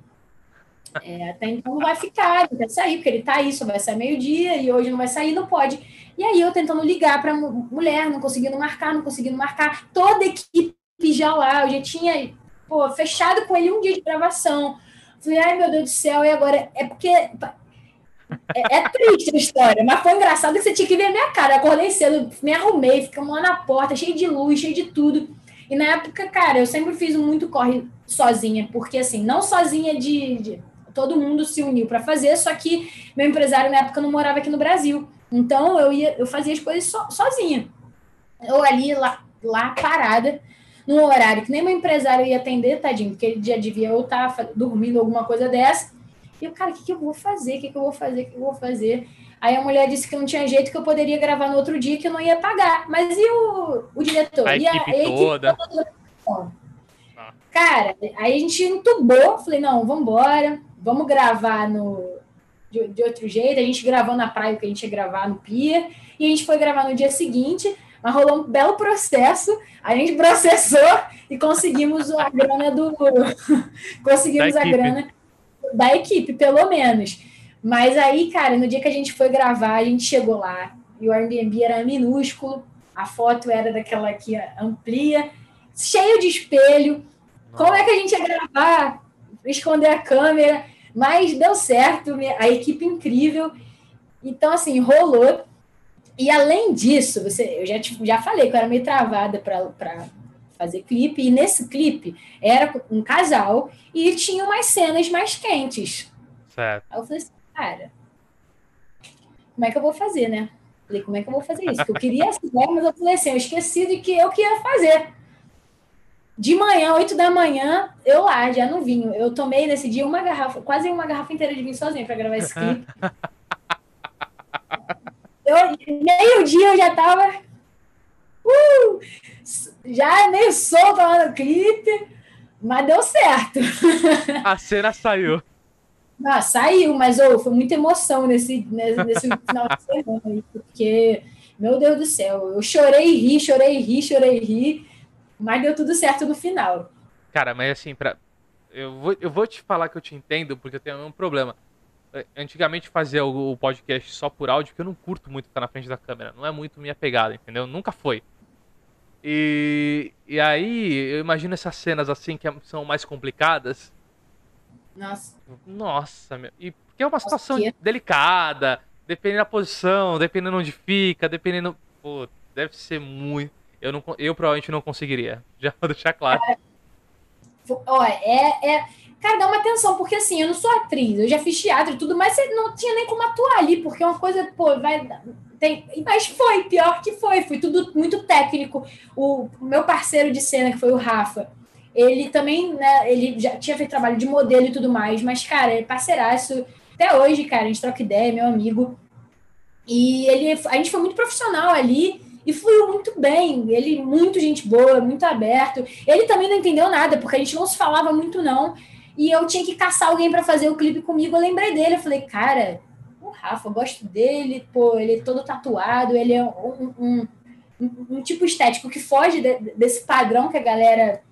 É, até então não vai ficar, não vai sair, porque ele tá aí, só vai sair meio-dia e hoje não vai sair, não pode. E aí eu tentando ligar para mulher, não conseguindo marcar, não conseguindo marcar, toda a equipe já lá, eu já tinha pô, fechado com ele um dia de gravação. Falei, ai meu Deus do céu, e agora? É porque. É, é, triste a história, mas foi engraçado que você tinha que ver a minha cara. Acordei cedo, me arrumei, ficamos lá na porta, cheio de luz, cheio de tudo. E na época, cara, eu sempre fiz muito corre sozinha, porque assim, não sozinha de. de todo mundo se uniu para fazer, só que meu empresário na época não morava aqui no Brasil. Então eu ia, eu fazia as coisas so, sozinha. Eu ali lá, lá parada, num horário que nem meu empresário ia atender, tadinho, porque ele já devia ou estar tá dormindo alguma coisa dessa. E eu, cara, o que, que eu vou fazer? O que, que eu vou fazer? O que, que eu vou fazer? Aí a mulher disse que não tinha jeito, que eu poderia gravar no outro dia, que eu não ia pagar. Mas e o, o diretor? A e equipe a, equipe toda. toda? Ah. Cara, aí a gente entubou, falei, não, vamos embora, vamos gravar no, de, de, outro jeito. A gente gravou na praia, que a gente ia gravar no Pia, e a gente foi gravar no dia seguinte. Mas rolou um belo processo, a gente processou e conseguimos a grana do. conseguimos a grana da equipe, pelo menos. Mas aí, cara, no dia que a gente foi gravar, a gente chegou lá, e o Airbnb era minúsculo, a foto era daquela aqui amplia, cheio de espelho. Como é que a gente ia gravar? Esconder a câmera, mas deu certo, a equipe incrível. Então, assim, rolou. E além disso, você, eu já, já falei que eu era meio travada para fazer clipe, e nesse clipe era um casal e tinha umas cenas mais quentes. Certo. Aí eu falei assim, cara, como é que eu vou fazer, né? Falei, como é que eu vou fazer isso? Porque eu queria ideia, mas eu falei assim, eu esqueci de que eu que ia fazer. De manhã, 8 da manhã, eu lá, já no vinho. Eu tomei nesse dia uma garrafa, quase uma garrafa inteira de vinho sozinha para gravar esse clipe. Eu, meio dia eu já tava uh, já meio solta lá no clipe, mas deu certo. A cena saiu. Ah, saiu, mas oh, foi muita emoção nesse, nesse, nesse final de semana aí, porque, meu Deus do céu, eu chorei e ri, chorei e ri, chorei e ri, mas deu tudo certo no final. Cara, mas assim, pra... eu, vou, eu vou te falar que eu te entendo, porque eu tenho um problema. É, antigamente fazia o, podcast só por áudio, porque eu não curto muito estar na frente da câmera. Não é muito minha pegada, entendeu? Nunca foi. E, e aí, eu imagino essas cenas assim que são mais complicadas nossa. Nossa, meu. E porque é uma situação Nossa, delicada, dependendo da posição, dependendo onde fica, dependendo. Pô, deve ser muito. Eu, não, eu provavelmente não conseguiria. Já vou deixar claro. É, olha, é, é. Cara, dá uma atenção, porque assim, eu não sou atriz, eu já fiz teatro e tudo, mas você não tinha nem como atuar ali, porque é uma coisa, pô, vai. Tem, mas foi, pior que foi, foi tudo muito técnico. O, meu parceiro de cena, que foi o Rafa, ele também, né, ele já tinha feito trabalho de modelo e tudo mais, mas, cara, é parceiraço. Até hoje, cara, a gente troca ideia, meu amigo. E ele, a gente foi muito profissional ali e fluiu muito bem. Ele, muito gente boa, muito aberto. Ele também não entendeu nada, porque a gente não se falava muito, não. E eu tinha que caçar alguém para fazer o clipe comigo. Eu lembrei dele. Eu falei, cara, o Rafa, eu gosto dele, pô, ele é todo tatuado, ele é um, um, um, um tipo estético que foge de, desse padrão que a galera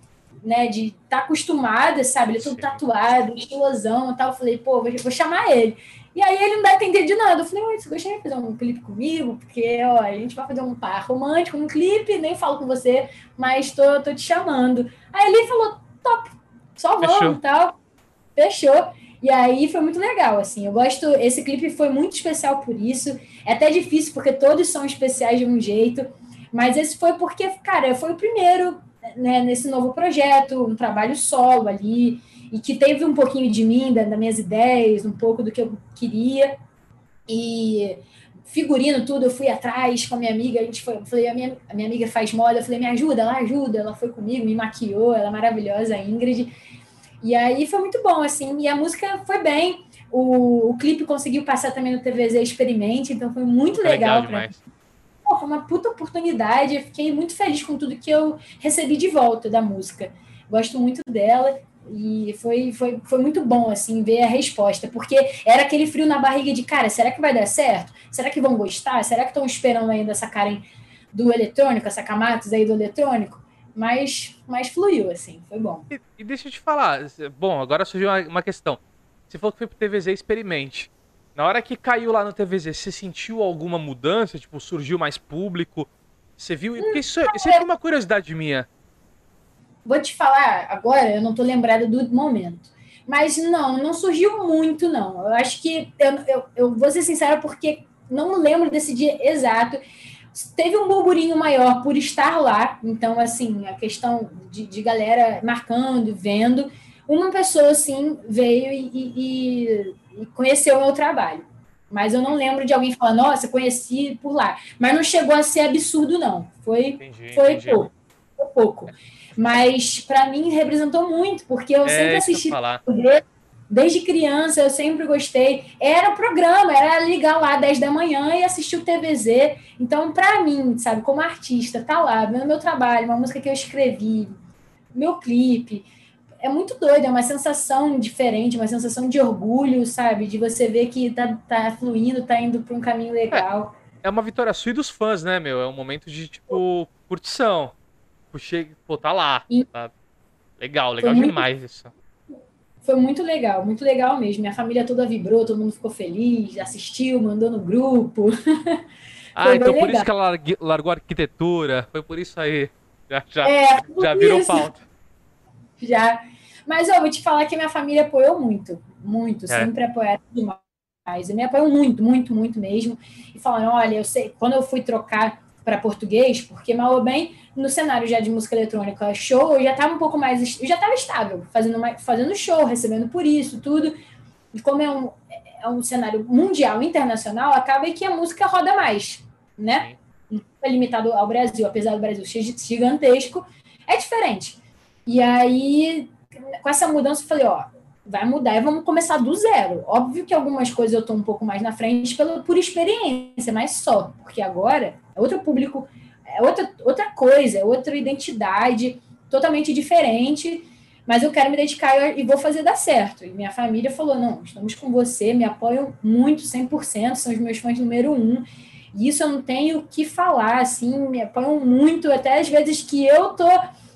né, de tá acostumada, sabe? Ele é todo tatuado, estilosão e tal. Eu falei, pô, vou, vou chamar ele. E aí ele não dá entender de nada. Eu falei, Oi, você gostaria de fazer um clipe comigo? Porque, ó, a gente vai fazer um par romântico, um clipe, nem falo com você, mas tô, tô te chamando. Aí ele falou, top, só vamos e tal. Fechou. E aí foi muito legal, assim. Eu gosto. Esse clipe foi muito especial por isso. É até difícil, porque todos são especiais de um jeito. Mas esse foi porque, cara, foi o primeiro né, nesse novo projeto, um trabalho solo ali, e que teve um pouquinho de mim, das minhas ideias, um pouco do que eu queria. E figurino, tudo, eu fui atrás com a minha amiga, a gente foi, falei, a minha, a minha amiga faz moda, eu falei, me ajuda, ela ajuda, ela foi comigo, me maquiou, ela é maravilhosa, a Ingrid. E aí foi muito bom, assim, e a música foi bem. O, o clipe conseguiu passar também no TVZ Experimente, então foi muito legal. legal pra pô, foi uma puta oportunidade. Eu fiquei muito feliz com tudo que eu recebi de volta da música. Gosto muito dela e foi, foi, foi muito bom, assim, ver a resposta, porque era aquele frio na barriga de, cara, será que vai dar certo? Será que vão gostar? Será que estão esperando ainda sacarem do eletrônico, essa camatos aí do eletrônico? Mas, mas fluiu, assim, foi bom. E, e deixa eu te falar, bom, agora surgiu uma, uma questão. Você falou que foi pro TVZ Experimente. Na hora que caiu lá no TVZ, você sentiu alguma mudança? Tipo, surgiu mais público? Você viu? Porque isso, isso é uma curiosidade minha. Vou te falar agora, eu não tô lembrada do momento. Mas não, não surgiu muito, não. Eu acho que. Eu, eu, eu vou ser sincera, porque não lembro desse dia exato. Teve um burburinho maior por estar lá. Então, assim, a questão de, de galera marcando, vendo. Uma pessoa, assim, veio e, e e conheceu o meu trabalho. Mas eu não lembro de alguém falar, nossa, conheci por lá. Mas não chegou a ser absurdo, não. Foi, entendi, foi entendi. pouco. Pouco. Mas para mim representou muito, porque eu é, sempre assisti desde criança, eu sempre gostei. Era o programa, era ligar lá 10 da manhã e assistir o TVZ. Então, para mim, sabe, como artista, tá lá, vendo meu trabalho, uma música que eu escrevi, meu clipe, é muito doido, é uma sensação diferente, uma sensação de orgulho, sabe? De você ver que tá, tá fluindo, tá indo para um caminho legal. É, é, uma vitória sua e dos fãs, né, meu? É um momento de, tipo, curtição. Puxei, pô, tá lá. E... Tá... Legal, legal muito... demais isso. Foi muito legal, muito legal mesmo. Minha família toda vibrou, todo mundo ficou feliz, assistiu, mandou no grupo. Ah, então por legal. isso que ela largou a arquitetura. Foi por isso aí. Já, já, é, já virou isso. pauta. Já. Mas eu vou te falar que minha família apoiou muito. Muito. É. Sempre apoiaram demais. E me apoiam muito, muito, muito mesmo. E falaram: olha, eu sei, quando eu fui trocar para português, porque mal ou bem, no cenário já de música eletrônica, show, eu já estava um pouco mais. Eu já estava estável, fazendo, fazendo show, recebendo por isso, tudo. E como é um, é um cenário mundial, internacional, acaba que a música roda mais, né? Não é limitado ao Brasil, apesar do Brasil ser gigantesco, é diferente. E aí, com essa mudança, eu falei, ó, vai mudar e vamos começar do zero. Óbvio que algumas coisas eu estou um pouco mais na frente pelo, por experiência, mas só, porque agora é outro público, é outra, outra coisa, é outra identidade, totalmente diferente, mas eu quero me dedicar e vou fazer dar certo. E minha família falou: não, estamos com você, me apoiam muito, 100%, são os meus fãs número um. E isso eu não tenho o que falar, assim, me apoiam muito, até às vezes que eu tô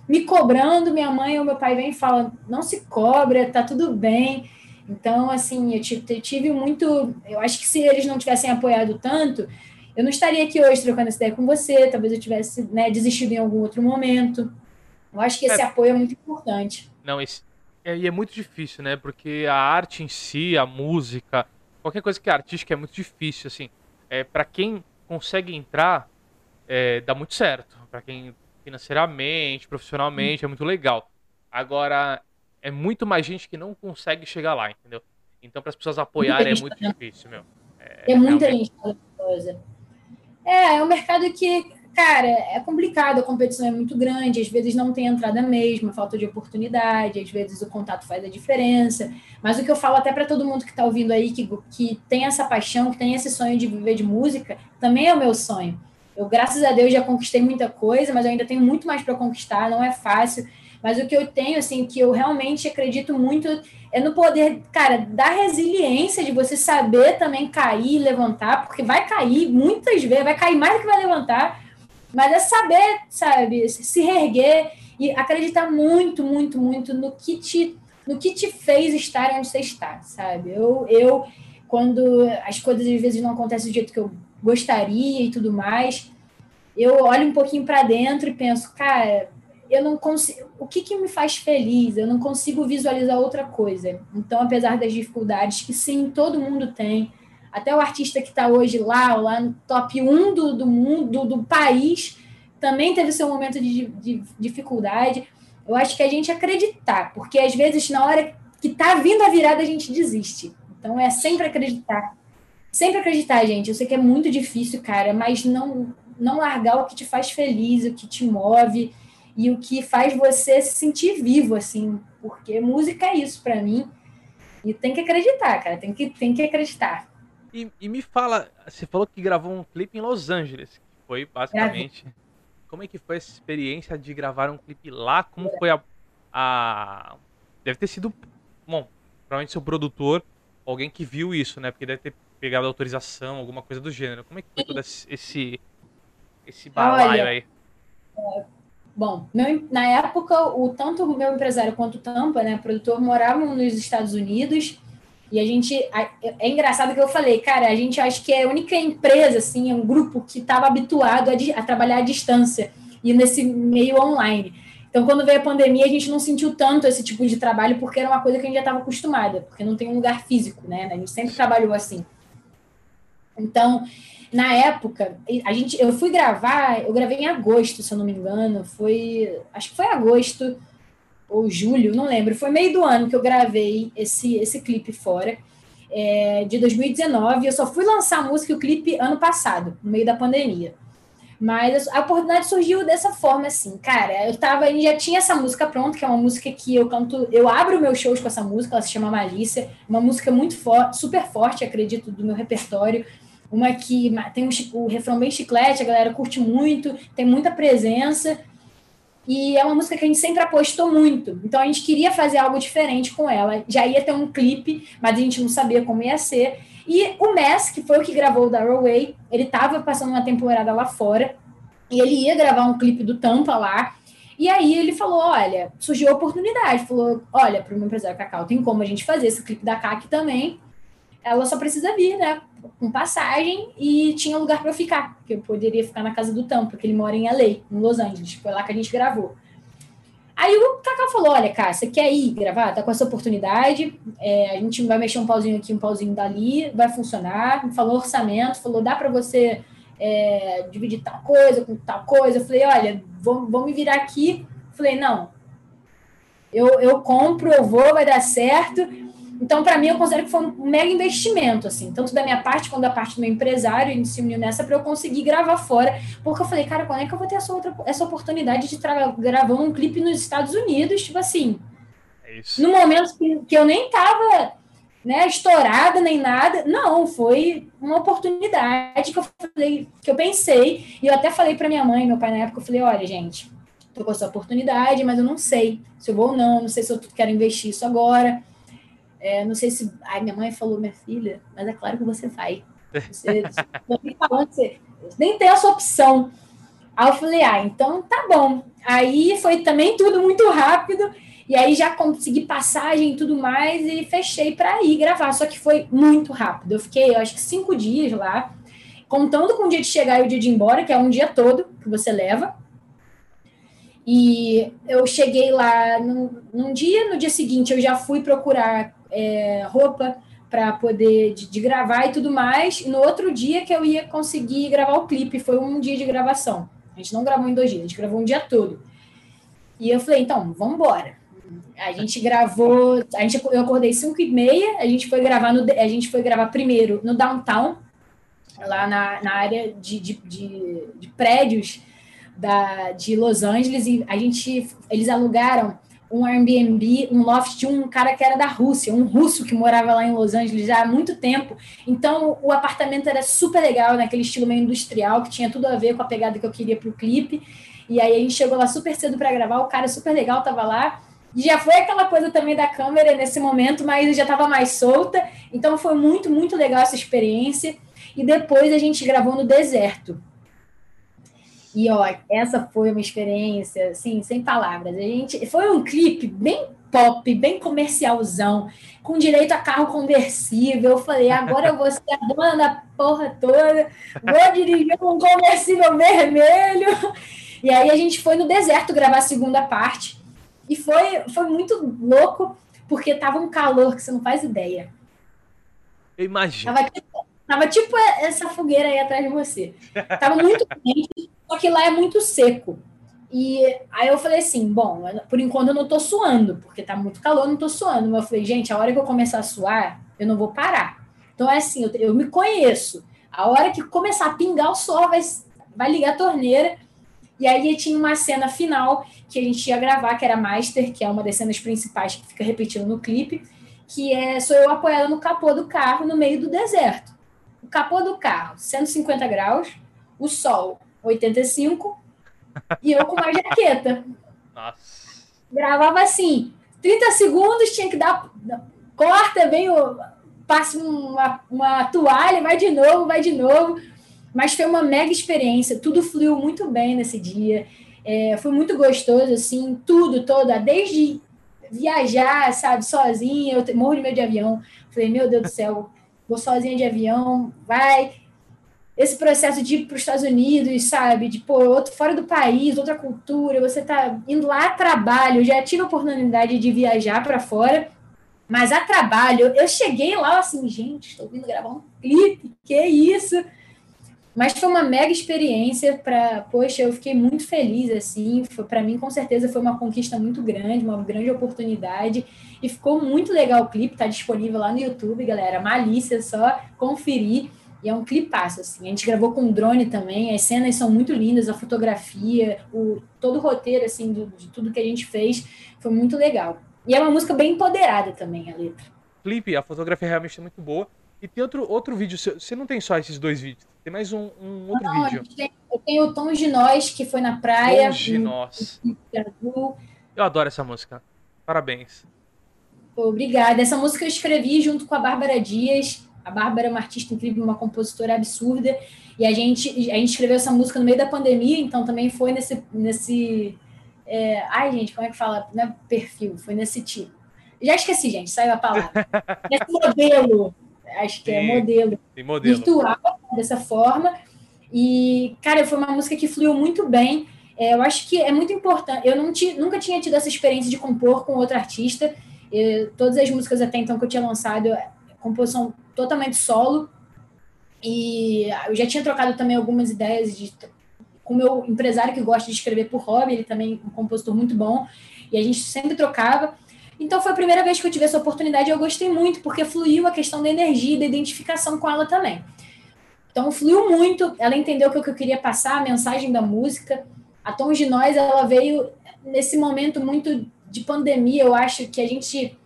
me cobrando, minha mãe ou meu pai vem e fala, não se cobra, tá tudo bem. Então, assim, eu tive muito. Eu acho que se eles não tivessem apoiado tanto, eu não estaria aqui hoje trocando essa ideia com você, talvez eu tivesse né, desistido em algum outro momento. Eu acho que esse é, apoio é muito importante. Não, esse, é, e é muito difícil, né? Porque a arte em si, a música, qualquer coisa que é artística é muito difícil, assim. É, para quem consegue entrar, é, dá muito certo. Para quem financeiramente, profissionalmente, é muito legal. Agora, é muito mais gente que não consegue chegar lá, entendeu? Então, para as pessoas apoiarem é muito difícil, meu. É, é muita realmente... gente coisa. É, é um mercado que, cara, é complicado, a competição é muito grande, às vezes não tem entrada mesmo, falta de oportunidade, às vezes o contato faz a diferença. Mas o que eu falo até para todo mundo que está ouvindo aí, que, que tem essa paixão, que tem esse sonho de viver de música, também é o meu sonho eu, graças a Deus, já conquistei muita coisa, mas eu ainda tenho muito mais para conquistar, não é fácil. Mas o que eu tenho, assim, que eu realmente acredito muito é no poder, cara, da resiliência de você saber também cair e levantar, porque vai cair muitas vezes, vai cair mais do que vai levantar, mas é saber, sabe, se reerguer e acreditar muito, muito, muito no que te, no que te fez estar onde você está, sabe? Eu, eu quando as coisas às vezes não acontecem do jeito que eu gostaria e tudo mais, eu olho um pouquinho para dentro e penso, cara, eu não consigo. O que, que me faz feliz? Eu não consigo visualizar outra coisa. Então, apesar das dificuldades que sim, todo mundo tem, até o artista que está hoje lá, lá no top 1 do, do mundo, do, do país, também teve seu momento de, de, dificuldade. Eu acho que a gente acreditar, porque às vezes na hora que está vindo a virada a gente desiste. Então é sempre acreditar. Sempre acreditar, gente. Eu sei que é muito difícil, cara, mas não não largar o que te faz feliz, o que te move e o que faz você se sentir vivo, assim, porque música é isso para mim. E tem que acreditar, cara, tem que, tem que acreditar. E, e me fala, você falou que gravou um clipe em Los Angeles, que foi basicamente. Como é que foi essa experiência de gravar um clipe lá? Como foi a. a... Deve ter sido. Bom, provavelmente seu produtor, alguém que viu isso, né? Porque deve ter pegado autorização, alguma coisa do gênero. Como é que foi todo esse esse balaio Olha, aí? É, bom, meu, na época, o, tanto o meu empresário quanto o Tampa, né, produtor, moravam nos Estados Unidos. E a gente. É engraçado que eu falei, cara, a gente acho que é a única empresa, assim, é um grupo que estava habituado a, a, trabalhar à distância e nesse meio online. Então, quando veio a pandemia, a gente não sentiu tanto esse tipo de trabalho, porque era uma coisa que a gente já estava acostumada, porque não tem um lugar físico, né? A gente sempre trabalhou assim. Então, na época, a gente, eu fui gravar, eu gravei em agosto, se eu não me engano, foi, acho que foi agosto ou julho, não lembro, foi meio do ano que eu gravei esse, esse clipe fora, é, de 2019, eu só fui lançar a música e o clipe ano passado, no meio da pandemia. Mas a oportunidade surgiu dessa forma, assim, cara, eu tava, já tinha essa música pronta, que é uma música que eu canto, eu abro meus shows com essa música, ela se chama Malícia, uma música muito forte, super forte, acredito, do meu repertório, uma que tem um, o refrão bem chiclete, a galera curte muito, tem muita presença. E é uma música que a gente sempre apostou muito. Então a gente queria fazer algo diferente com ela. Já ia ter um clipe, mas a gente não sabia como ia ser. E o Mess, que foi o que gravou o Darrow Way, ele estava passando uma temporada lá fora. E ele ia gravar um clipe do Tampa lá. E aí ele falou: olha, surgiu a oportunidade. Falou: olha, para o meu empresário Cacau, tem como a gente fazer esse clipe da CAC também ela só precisa vir, né? Com passagem e tinha lugar para eu ficar, porque eu poderia ficar na casa do Tampa, porque ele mora em LA, em Los Angeles. Foi lá que a gente gravou. Aí o Cacá falou: Olha, cara, você quer ir gravar? Tá com essa oportunidade. É, a gente vai mexer um pauzinho aqui, um pauzinho dali, vai funcionar. Falou orçamento, falou: dá para você é, dividir tal coisa com tal coisa. Eu falei: Olha, vou, vou me virar aqui. falei: Não, eu, eu compro, eu vou, vai dar certo. Então, para mim, eu considero que foi um mega investimento, assim, tanto da minha parte quanto da parte do meu empresário, ele se uniu nessa para eu conseguir gravar fora, porque eu falei, cara, quando é que eu vou ter essa, outra, essa oportunidade de gravar um clipe nos Estados Unidos, tipo assim, é no momento que, que eu nem tava né, estourada nem nada. Não, foi uma oportunidade que eu falei, que eu pensei, e eu até falei para minha mãe, meu pai na época, eu falei, olha, gente, tô com essa oportunidade, mas eu não sei se eu vou ou não, não sei se eu quero investir isso agora. É, não sei se. Ai, minha mãe falou, minha filha, mas é claro que você vai. Você, você nem tem essa opção. Aí eu falei, ah, então tá bom. Aí foi também tudo muito rápido. E aí já consegui passagem e tudo mais e fechei para ir gravar. Só que foi muito rápido. Eu fiquei, eu acho que cinco dias lá, contando com o dia de chegar e o dia de ir embora, que é um dia todo que você leva. E eu cheguei lá num, num dia, no dia seguinte eu já fui procurar é, roupa para poder de, de, gravar e tudo mais. E no outro dia que eu ia conseguir gravar o clipe, foi um dia de gravação. A gente não gravou em dois dias, a gente gravou um dia todo. E eu falei, então, vamos embora. A gente gravou, a gente, eu acordei 5 e meia, a gente foi gravar no, a gente foi gravar primeiro no downtown, lá na, na área de, de, de, de prédios da, de Los Angeles, e a gente, eles alugaram um Airbnb, um loft de um cara que era da Rússia, um russo que morava lá em Los Angeles já há muito tempo. Então o apartamento era super legal, naquele estilo meio industrial, que tinha tudo a ver com a pegada que eu queria para o clipe. E aí a gente chegou lá super cedo para gravar, o cara super legal tava lá. E já foi aquela coisa também da câmera nesse momento, mas já estava mais solta. Então foi muito, muito legal essa experiência. E depois a gente gravou no deserto. E ó, essa foi uma experiência, assim, sem palavras. A gente foi um clipe bem pop, bem comercialzão, com direito a carro conversível. Eu falei, agora eu vou ser a dona da porra toda, vou dirigir um conversível vermelho. E aí a gente foi no deserto gravar a segunda parte. E foi, foi muito louco, porque tava um calor que você não faz ideia. Eu imagino. Tava tipo, tava tipo essa fogueira aí atrás de você. Tava muito quente. Só que lá é muito seco. E aí eu falei assim, bom, por enquanto eu não tô suando, porque tá muito calor, eu não tô suando. Mas eu falei, gente, a hora que eu começar a suar, eu não vou parar. Então é assim, eu, eu me conheço. A hora que começar a pingar o sol, vai, vai ligar a torneira. E aí tinha uma cena final que a gente ia gravar, que era Master, que é uma das cenas principais que fica repetindo no clipe, que é sou eu apoiada no capô do carro no meio do deserto. O capô do carro, 150 graus, o sol 85 e eu com uma jaqueta. Nossa. Gravava assim, 30 segundos, tinha que dar. Corta, vem o. Passa uma, uma toalha, vai de novo, vai de novo. Mas foi uma mega experiência, tudo fluiu muito bem nesse dia. É, foi muito gostoso, assim, tudo, toda, desde viajar, sabe, sozinha, eu morro de medo de avião. Falei, meu Deus do céu, vou sozinha de avião, vai esse processo de ir para os Estados Unidos, sabe? De pô, outro fora do país, outra cultura, você tá indo lá a trabalho. Eu já tive a oportunidade de viajar para fora, mas a trabalho, eu cheguei lá assim, gente, estou vindo gravar um clipe, que isso? Mas foi uma mega experiência para, poxa, eu fiquei muito feliz assim, para mim com certeza foi uma conquista muito grande, uma grande oportunidade e ficou muito legal o clipe, tá disponível lá no YouTube, galera. Malícia, só conferir. E é um clipaço, assim. A gente gravou com drone também, as cenas são muito lindas, a fotografia, o, todo o roteiro, assim, do, de tudo que a gente fez foi muito legal. E é uma música bem empoderada também, a letra. Clipe, a fotografia realmente é muito boa. E tem outro, outro vídeo, você não tem só esses dois vídeos, tem mais um, um outro não, vídeo. Tem, eu tenho o Tom de Nós, que foi na praia. Tom de Nós. Eu adoro essa música. Parabéns. Obrigada. Essa música eu escrevi junto com a Bárbara Dias. A Bárbara é uma artista incrível, uma compositora absurda. E a gente, a gente escreveu essa música no meio da pandemia, então também foi nesse. nesse é... ai, gente, como é que fala? Não é perfil, foi nesse tipo. Já esqueci, gente, saiu a palavra. nesse modelo. acho que é modelo, modelo. virtual dessa forma. E, cara, foi uma música que fluiu muito bem. É, eu acho que é muito importante. Eu não nunca tinha tido essa experiência de compor com outro artista. Eu, todas as músicas até então que eu tinha lançado, composição totalmente solo. E eu já tinha trocado também algumas ideias de, com o meu empresário que gosta de escrever por hobby, ele também é um compositor muito bom. E a gente sempre trocava. Então foi a primeira vez que eu tive essa oportunidade e eu gostei muito, porque fluiu a questão da energia e da identificação com ela também. Então fluiu muito, ela entendeu o que eu queria passar, a mensagem da música. A Tons de Nós, ela veio nesse momento muito de pandemia, eu acho que a gente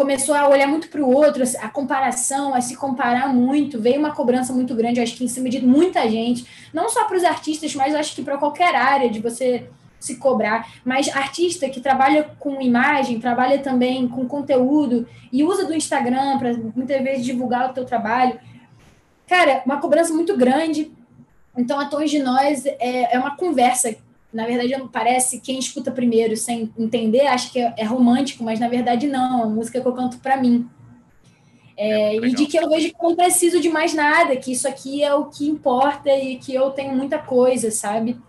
começou a olhar muito para o outro, a comparação, a se comparar muito, veio uma cobrança muito grande, acho que em cima de muita gente, não só para os artistas, mas acho que para qualquer área de você se cobrar, mas artista que trabalha com imagem, trabalha também com conteúdo e usa do Instagram para muitas vezes divulgar o teu trabalho. Cara, uma cobrança muito grande. Então, a Tons de Nós é, é uma conversa. Na verdade, parece quem escuta primeiro sem entender, acha que é, é romântico, mas na verdade não. É uma música que eu canto para mim. É, e de que eu vejo que eu não preciso de mais nada, que isso aqui é o que importa e que eu tenho muita coisa, sabe?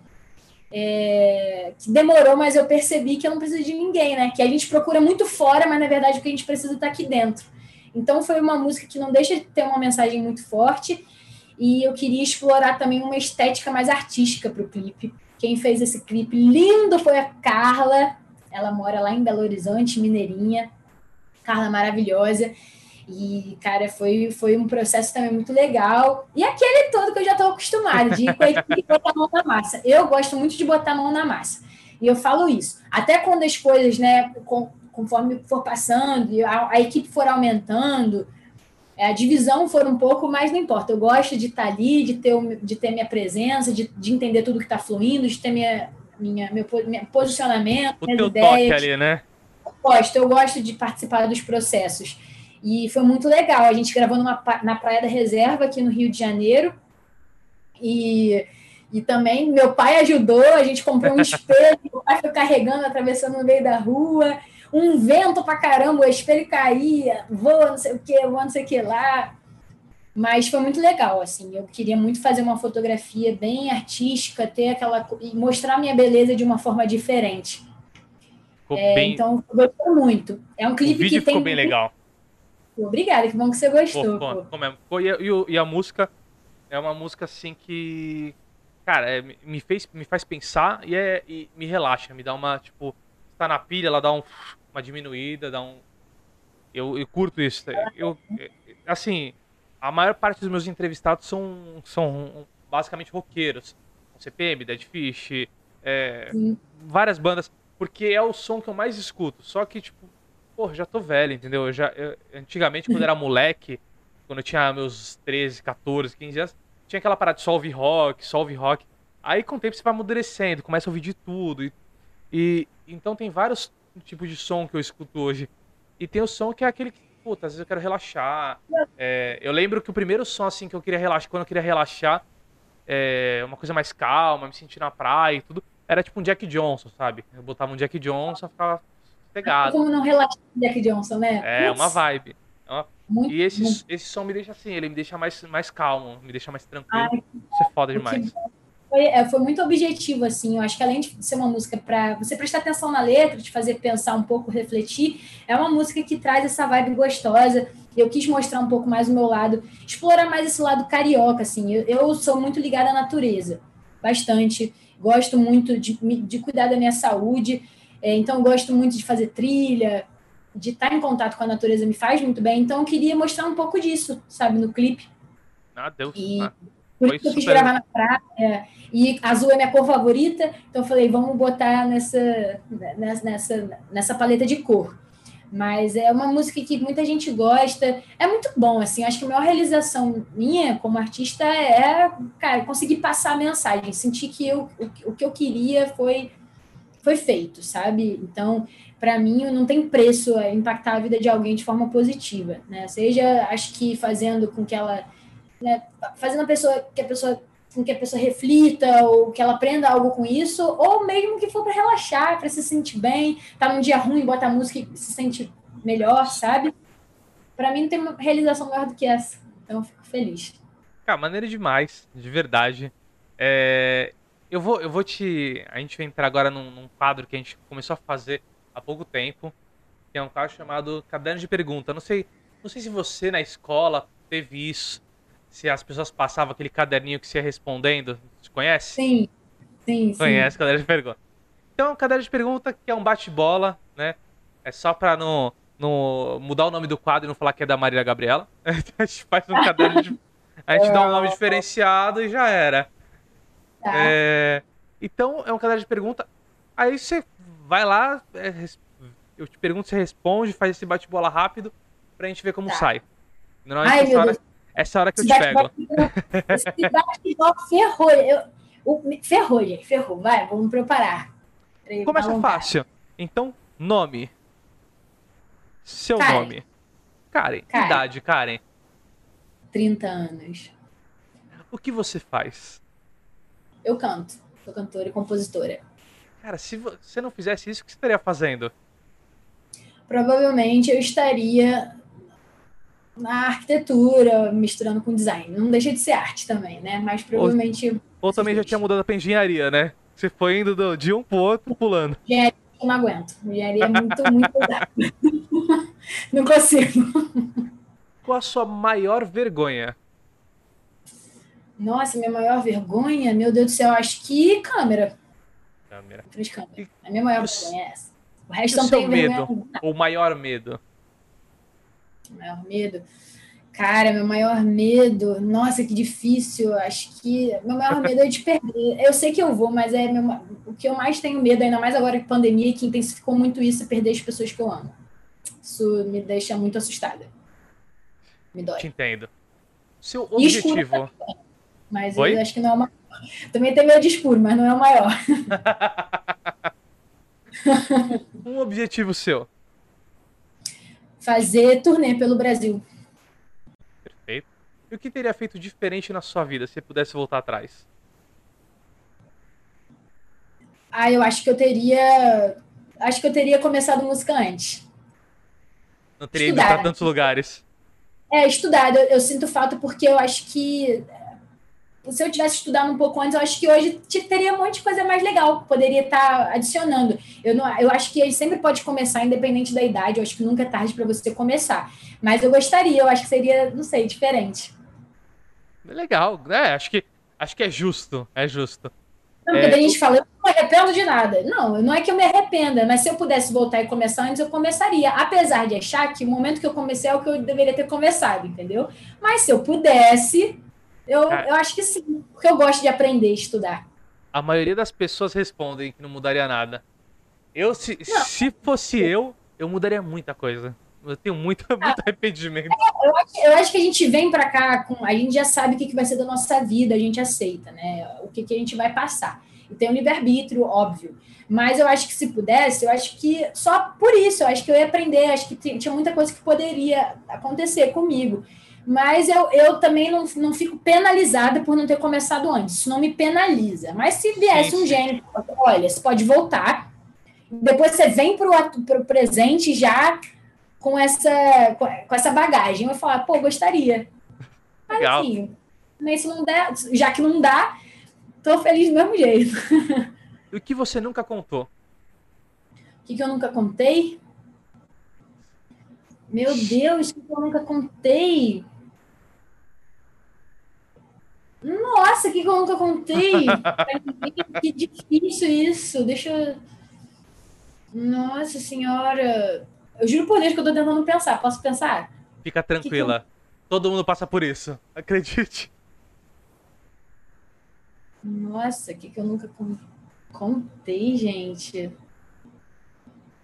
é, que demorou, mas eu percebi que eu não preciso de ninguém, né? Que a gente procura muito fora, mas na verdade o que a gente precisa está aqui dentro. Então foi uma música que não deixa de ter uma mensagem muito forte e eu queria explorar também uma estética mais artística para o clipe. Quem fez esse clipe lindo foi a Carla. Ela mora lá em Belo Horizonte, Mineirinha. Carla maravilhosa. E, cara, foi, foi um processo também muito legal. E aquele todo que eu já estou acostumado, de botar a mão na massa. Eu gosto muito de botar a mão na massa. E eu falo isso. Até quando as coisas, né, conforme for passando, e a, a equipe for aumentando, a divisão for um pouco, mas não importa. Eu gosto de estar tá ali, de ter, de ter minha presença, de, de entender tudo que está fluindo, de ter minha, minha, meu, meu posicionamento, o teu ideias. toque ali, né? Eu gosto, eu gosto de participar dos processos. E foi muito legal. A gente gravou numa, na Praia da Reserva, aqui no Rio de Janeiro. E, e também meu pai ajudou, a gente comprou um espelho, meu pai foi carregando, atravessando no meio da rua. Um vento pra caramba, o espelho caía, voa, não sei o que, voa, não sei o que lá. Mas foi muito legal, assim. Eu queria muito fazer uma fotografia bem artística, ter aquela. e mostrar minha beleza de uma forma diferente. É, bem... Então, gostou muito. É um clipe o vídeo que ficou tem. bem legal. Obrigada, que bom que você gostou. Pô, pô, mesmo. Pô, e, e, e, a música é uma música assim que. Cara, é, me, fez, me faz pensar e, é, e me relaxa, me dá uma, tipo, tá na pilha, ela dá um, uma diminuída, dá um. Eu, eu curto isso. Eu, assim, a maior parte dos meus entrevistados são, são basicamente roqueiros. CPM, Dead Fish, é, várias bandas, porque é o som que eu mais escuto. Só que, tipo, pô, já tô velho, entendeu? Eu já, eu, antigamente, quando era moleque, quando eu tinha meus 13, 14, 15 anos, tinha aquela parada de ouvir rock, ouvir rock. Aí com o tempo você vai amadurecendo, começa a ouvir de tudo. E, e então tem vários tipos de som que eu escuto hoje. E tem o som que é aquele que, puta, às vezes eu quero relaxar. É, eu lembro que o primeiro som assim que eu queria relaxar, quando eu queria relaxar, é, uma coisa mais calma, me sentir na praia e tudo, era tipo um Jack Johnson, sabe? Eu botava um Jack Johnson, ficava pegado. Como não relaxar Jack Johnson, né? É, uma vibe. É muito, e esse, muito. esse som me deixa assim, ele me deixa mais, mais calmo, me deixa mais tranquilo. Ai, Isso é foda demais. Foi, é, foi muito objetivo, assim. Eu acho que além de ser uma música para você prestar atenção na letra, te fazer pensar um pouco, refletir, é uma música que traz essa vibe gostosa. Eu quis mostrar um pouco mais o meu lado, explorar mais esse lado carioca, assim. Eu, eu sou muito ligada à natureza, bastante. Gosto muito de, de cuidar da minha saúde. É, então, gosto muito de fazer trilha, de estar em contato com a natureza me faz muito bem. Então, eu queria mostrar um pouco disso, sabe, no clipe. Ah, Deus. E ah, por isso eu quis gravar na praia. E azul é minha cor favorita, então eu falei, vamos botar nessa, nessa, nessa, nessa paleta de cor. Mas é uma música que muita gente gosta. É muito bom, assim. Acho que a maior realização minha como artista é, cara, conseguir passar a mensagem. Sentir que eu, o, o que eu queria foi foi feito, sabe? Então, para mim, não tem preço impactar a vida de alguém de forma positiva, né? Seja, acho que fazendo com que ela, né, fazendo a pessoa que a pessoa com que a pessoa reflita ou que ela aprenda algo com isso, ou mesmo que for para relaxar, para se sentir bem, tá num dia ruim, bota a música e se sente melhor, sabe? Para mim não tem uma realização maior do que essa. Então eu fico feliz. Cara, maneiro demais, de verdade. É, eu vou, eu vou te. A gente vai entrar agora num, num, quadro que a gente começou a fazer há pouco tempo, que é um quadro chamado Caderno de Pergunta. Não sei, não sei se você na escola teve isso, se as pessoas passavam aquele caderninho que você ia respondendo. Você conhece? Sim, sim, Conhece, sim. caderno de pergunta. Então, é caderno de pergunta que é um bate-bola, né? É só pra não, não mudar o nome do quadro e não falar que é da Maria Gabriela. a gente faz um caderno de. A gente dá um nome diferenciado e já era. Tá. É... Então, é um caderno de pergunta. Aí você vai lá, é... eu te pergunto, você responde, faz esse bate-bola rápido pra gente ver como tá. sai. Normalmente Ai, essa, hora, essa hora que eu te pego. Esse bate-bola ferrou. Eu, o, ferrou, gente, ferrou. Vai, vamos preparar. Começa fácil. Então, nome. Seu Karen. nome. Karen. Karen. Idade, Karen. 30 anos. O que você faz? Eu canto. Sou cantora e compositora. Cara, se você não fizesse isso, o que você estaria fazendo? Provavelmente eu estaria na arquitetura, misturando com design. Não deixa de ser arte também, né? Mas provavelmente. Ou, ou também já tinha mudado pra engenharia, né? Você foi indo do, de um pro outro pulando. Engenharia eu não aguento. Engenharia é muito, muito pesado. não consigo. Qual a sua maior vergonha? Nossa, minha maior vergonha? Meu Deus do céu, acho que câmera. Câmera. câmera. A minha maior vergonha é essa. O resto não tem medo. O maior medo. O maior medo. Cara, meu maior medo, nossa, que difícil. Acho que meu maior medo é de perder. Eu sei que eu vou, mas é meu, o que eu mais tenho medo, ainda mais agora que pandemia, que intensificou muito isso, é perder as pessoas que eu amo. Isso me deixa muito assustada. Me dói. Te entendo. Seu objetivo. mas Oi? eu acho que não é o maior. Também tem medo de escuro, mas não é o maior. um objetivo seu. Fazer turnê pelo Brasil. E o que teria feito diferente na sua vida se você pudesse voltar atrás? Ah, eu acho que eu teria. Acho que eu teria começado música antes. Não teria ido para tantos lugares. É, estudado. Eu, eu, sinto falta porque eu acho que se eu tivesse estudado um pouco antes, eu acho que hoje teria um monte de coisa mais legal, poderia estar tá adicionando. Eu, não, eu acho que sempre pode começar, independente da idade, eu acho que nunca é tarde para você começar. Mas eu gostaria, eu acho que seria, não sei, diferente. Legal, é, acho que, acho que é justo, é justo. Não, porque é, a gente fala, eu não me arrependo de nada. Não, não é que eu me arrependa, mas se eu pudesse voltar e começar antes, eu começaria. Apesar de achar que o momento que eu comecei é o que eu deveria ter começado, entendeu? Mas se eu pudesse, eu, eu acho que sim, porque eu gosto de aprender e estudar. A maioria das pessoas respondem que não mudaria nada. Eu, se, se fosse eu, eu mudaria muita coisa. Eu tenho muito, muito arrependimento. É, eu, acho, eu, acho, que a gente vem para cá com. A gente já sabe o que, que vai ser da nossa vida, a gente aceita, né? O que, que a gente vai passar. E tem o um livre-arbítrio, óbvio. Mas eu acho que se pudesse, eu acho que só por isso, eu acho que eu ia aprender, acho que tinha muita coisa que poderia acontecer comigo. Mas eu, eu também não, não fico penalizada por não ter começado antes. Isso não me penaliza. Mas se viesse um gênio, olha, você pode voltar, depois você vem para o presente já com essa, com essa bagagem. Eu falar, pô, gostaria. Legal. Mas assim, se não der, já que não dá, tô feliz do mesmo jeito. E o que você nunca contou? O que, que eu nunca contei? Meu Deus, o que eu nunca contei? Nossa, o que, que eu nunca contei? que difícil isso. Deixa eu. Nossa Senhora. Eu juro por Deus que eu tô tentando pensar. Posso pensar? Fica tranquila. Que que eu... Todo mundo passa por isso. Acredite. Nossa, o que, que eu nunca contei, gente?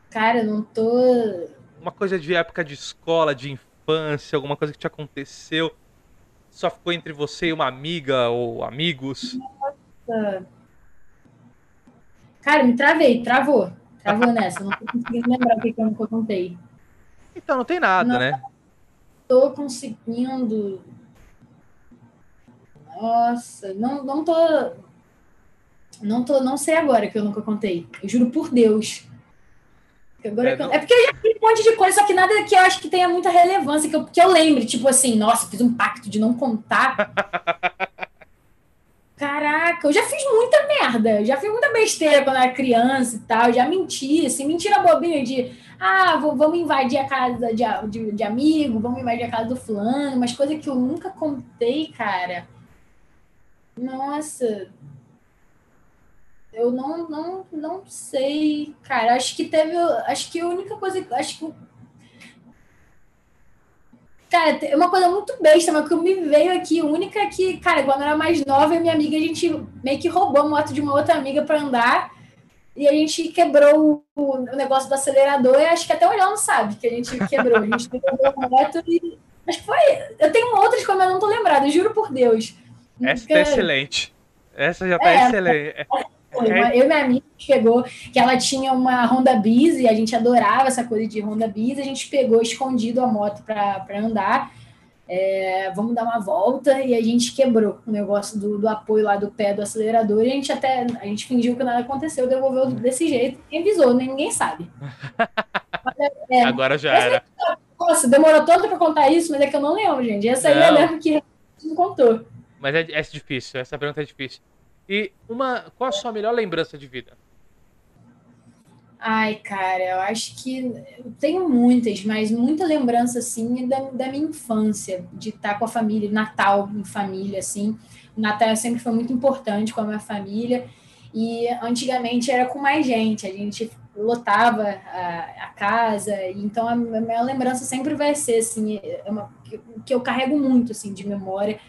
Cara, eu não tô. Uma coisa de época de escola, de infância, alguma coisa que te aconteceu. Só ficou entre você e uma amiga ou amigos? Nossa. Cara, me travei, travou. Travou nessa, não tô conseguindo lembrar o que, que eu nunca contei. Então não tem nada, não, né? Tô conseguindo. Nossa, não, não tô. Não tô, não sei agora que eu nunca contei. Eu juro por Deus. Agora é, é, porque eu já fiz um monte de coisa, só que nada que eu acho que tenha muita relevância, que eu, que eu lembre, tipo assim, nossa, fiz um pacto de não contar. Caraca, eu já fiz muita merda, já fiz muita besteira quando era criança e tal, já menti, assim, mentira bobinha de, ah, vou, vamos invadir a casa de, de, de amigo, vamos invadir a casa do fulano, mas coisa que eu nunca contei, cara. Nossa, eu não, não, não sei, cara. Acho que teve. Acho que a única coisa. Acho que. Cara, é uma coisa muito besta, mas que me veio aqui, única é que, cara, quando eu era mais nova, e minha amiga, a gente meio que roubou a moto de uma outra amiga para andar. E a gente quebrou o, negócio do acelerador, e acho que até o Léo não sabe que a gente quebrou. A gente quebrou a moto e. Acho que foi. Eu tenho outras como eu não tô lembrada, juro por Deus. Essa tá excelente. Essa já tá é, excelente. Foi. Uma, eu e minha amiga chegou, que ela tinha uma Honda Biz e a gente adorava essa coisa de Honda Biz. A gente pegou escondido a moto para andar. É, vamos dar uma volta e a gente quebrou o negócio do, do, apoio lá do pé do acelerador e a gente até a gente fingiu que nada aconteceu, devolveu desse jeito, ninguém avisou, ninguém sabe. É, Agora já era. Nossa, demorou tanto para contar isso, mas é que eu não lembro, gente. Essa aí eu lembro que não contou. Mas é, é difícil, essa pergunta é difícil. E uma, qual a sua melhor lembrança de vida? Ai, cara, eu acho que eu tenho muitas, mas muita lembrança assim da, da minha infância, de estar com a família, Natal em família, assim. O Natal sempre foi muito importante com a minha família. E antigamente era com mais gente, a gente lotava a, a casa, então a minha lembrança sempre vai ser assim, é uma, que eu carrego muito assim de memória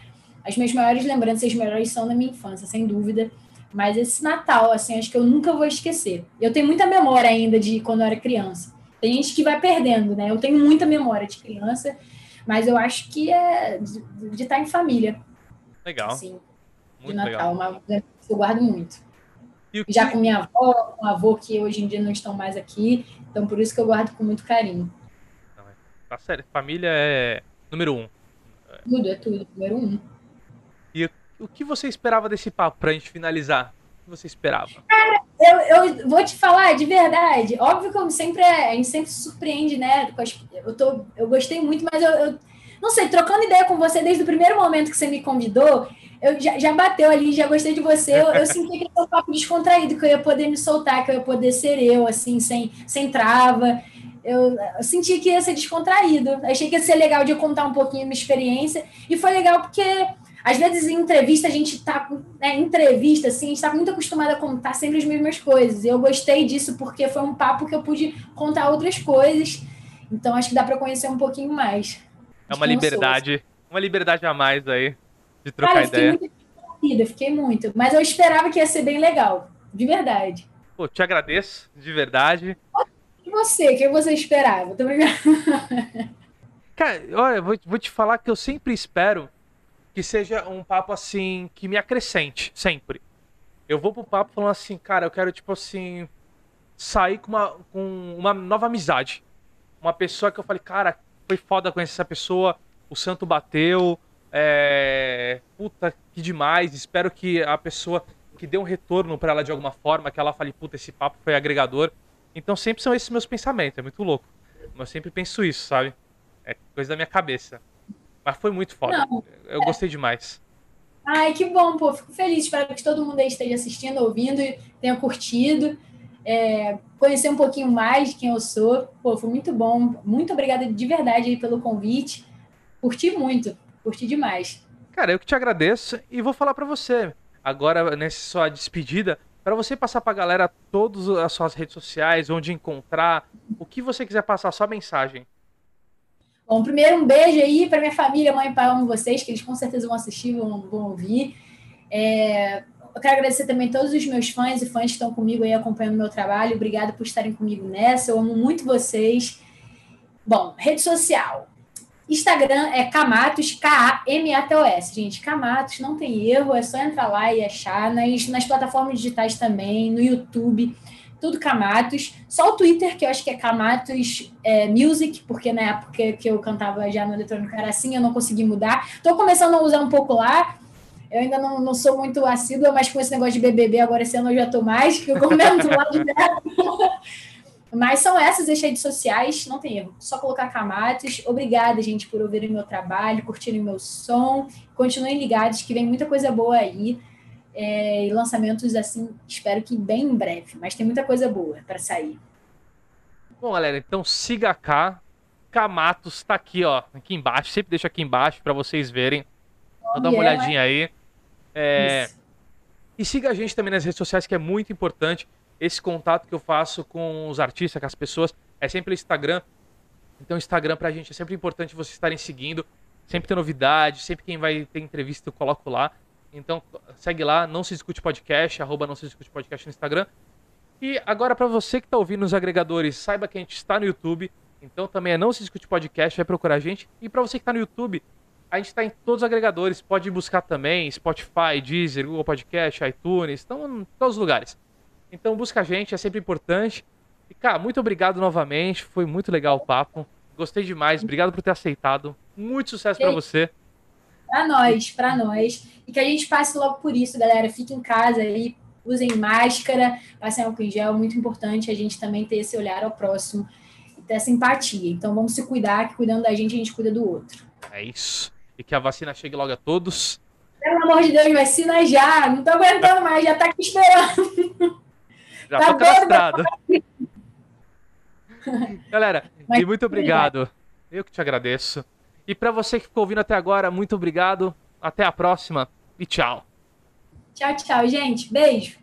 as minhas maiores lembranças, as melhores são da minha infância, sem dúvida. Mas esse Natal, assim, acho que eu nunca vou esquecer. Eu tenho muita memória ainda de quando eu era criança. Tem gente que vai perdendo, né? Eu tenho muita memória de criança, mas eu acho que é de, de estar em família. Legal. Assim, muito de Natal, legal. uma eu guardo muito. Que... Já com minha avó, com avô que hoje em dia não estão mais aqui, então por isso que eu guardo com muito carinho. Tá sério, família é número um. Tudo, é tudo, número um. O que você esperava desse papo pra gente finalizar? O que você esperava? Cara, eu, eu vou te falar de verdade. Óbvio que eu sempre, a gente sempre se surpreende, né? Eu, tô, eu gostei muito, mas eu, eu não sei, trocando ideia com você desde o primeiro momento que você me convidou, eu já, já bateu ali, já gostei de você. Eu, eu senti que era um papo descontraído, que eu ia poder me soltar, que eu ia poder ser eu, assim, sem, sem trava. Eu, eu, senti que ia ser descontraído. Achei que ia ser legal de contar um pouquinho minha experiência. E foi legal porque às vezes, em entrevista, a gente está. Né, entrevista, assim, a gente está muito acostumado a contar sempre as mesmas coisas. Eu gostei disso porque foi um papo que eu pude contar outras coisas. Então, acho que dá para conhecer um pouquinho mais. É uma liberdade. Uma liberdade a mais aí de trocar Cara, eu ideia. Fiquei muito fiquei muito. Mas eu esperava que ia ser bem legal. De verdade. Pô, te agradeço, de verdade. E você? O que você esperava? Tô brincando. Cara, olha, vou, vou te falar que eu sempre espero que seja um papo assim que me acrescente sempre. Eu vou pro papo falando assim, cara, eu quero tipo assim sair com uma, com uma nova amizade. Uma pessoa que eu falei, cara, foi foda conhecer essa pessoa, o santo bateu, é... puta, que demais. Espero que a pessoa que dê um retorno para ela de alguma forma, que ela fale, puta, esse papo foi agregador. Então sempre são esses meus pensamentos, é muito louco. Mas eu sempre penso isso, sabe? É coisa da minha cabeça. Mas foi muito foda. Não, eu é. gostei demais. Ai, que bom, pô. Fico feliz. Espero que todo mundo aí esteja assistindo, ouvindo, tenha curtido. É, conhecer um pouquinho mais de quem eu sou. Pô, foi muito bom. Muito obrigada de verdade aí pelo convite. Curti muito. Curti demais. Cara, eu que te agradeço e vou falar para você, agora nessa sua despedida, para você passar pra galera todas as suas redes sociais, onde encontrar, o que você quiser passar, sua mensagem. Bom, primeiro um beijo aí para minha família, mãe e pai, amo vocês, que eles com certeza vão assistir, vão, vão ouvir. É, eu quero agradecer também todos os meus fãs e fãs que estão comigo aí acompanhando o meu trabalho. Obrigada por estarem comigo nessa. Eu amo muito vocês. Bom, rede social. Instagram é Camatos, K-A-M-A-T-O-S. Gente, Camatos, não tem erro, é só entrar lá e achar. Nas, nas plataformas digitais também, no YouTube tudo Camatos. Só o Twitter, que eu acho que é Camatos é, Music, porque na época que eu cantava já no eletrônico era assim, eu não consegui mudar. Estou começando a usar um pouco lá. Eu ainda não, não sou muito assídua, mas com esse negócio de BBB agora esse ano eu já estou mais, que eu comento lá direto. Mas são essas as redes sociais, não tem erro. Só colocar Camatos. Obrigada, gente, por ouvirem meu trabalho, curtirem meu som. Continuem ligados, que vem muita coisa boa aí. É, e lançamentos, assim, espero que bem em breve. Mas tem muita coisa boa para sair. Bom, galera, então siga cá. Camatos tá aqui, ó, aqui embaixo. Sempre deixa aqui embaixo para vocês verem. Dar uma olhadinha aí. É... E siga a gente também nas redes sociais, que é muito importante. Esse contato que eu faço com os artistas, com as pessoas, é sempre o Instagram. Então, o Instagram pra gente é sempre importante vocês estarem seguindo. Sempre tem novidade, sempre quem vai ter entrevista eu coloco lá. Então, segue lá, não se discute podcast, arroba não se discute podcast no Instagram. E agora, para você que está ouvindo nos agregadores, saiba que a gente está no YouTube. Então também é Não Se Discute Podcast, vai procurar a gente. E para você que está no YouTube, a gente está em todos os agregadores. Pode buscar também Spotify, Deezer, Google Podcast, iTunes, estão em todos os lugares. Então busca a gente, é sempre importante. E, cara, muito obrigado novamente. Foi muito legal o papo. Gostei demais. Obrigado por ter aceitado. Muito sucesso para você. Para nós, para nós. E que a gente passe logo por isso, galera. Fique em casa aí, usem máscara, passem álcool em gel. Muito importante a gente também ter esse olhar ao próximo e ter essa empatia. Então vamos se cuidar, que cuidando da gente, a gente cuida do outro. É isso e que a vacina chegue logo a todos. Pelo amor de Deus, vacina já! Não tô aguentando mais, já tá aqui esperando. Já tá tô cadastrado. Galera, Mas, e muito obrigado. Eu que te agradeço. E para você que ficou ouvindo até agora, muito obrigado. Até a próxima e tchau. Tchau, tchau, gente. Beijo.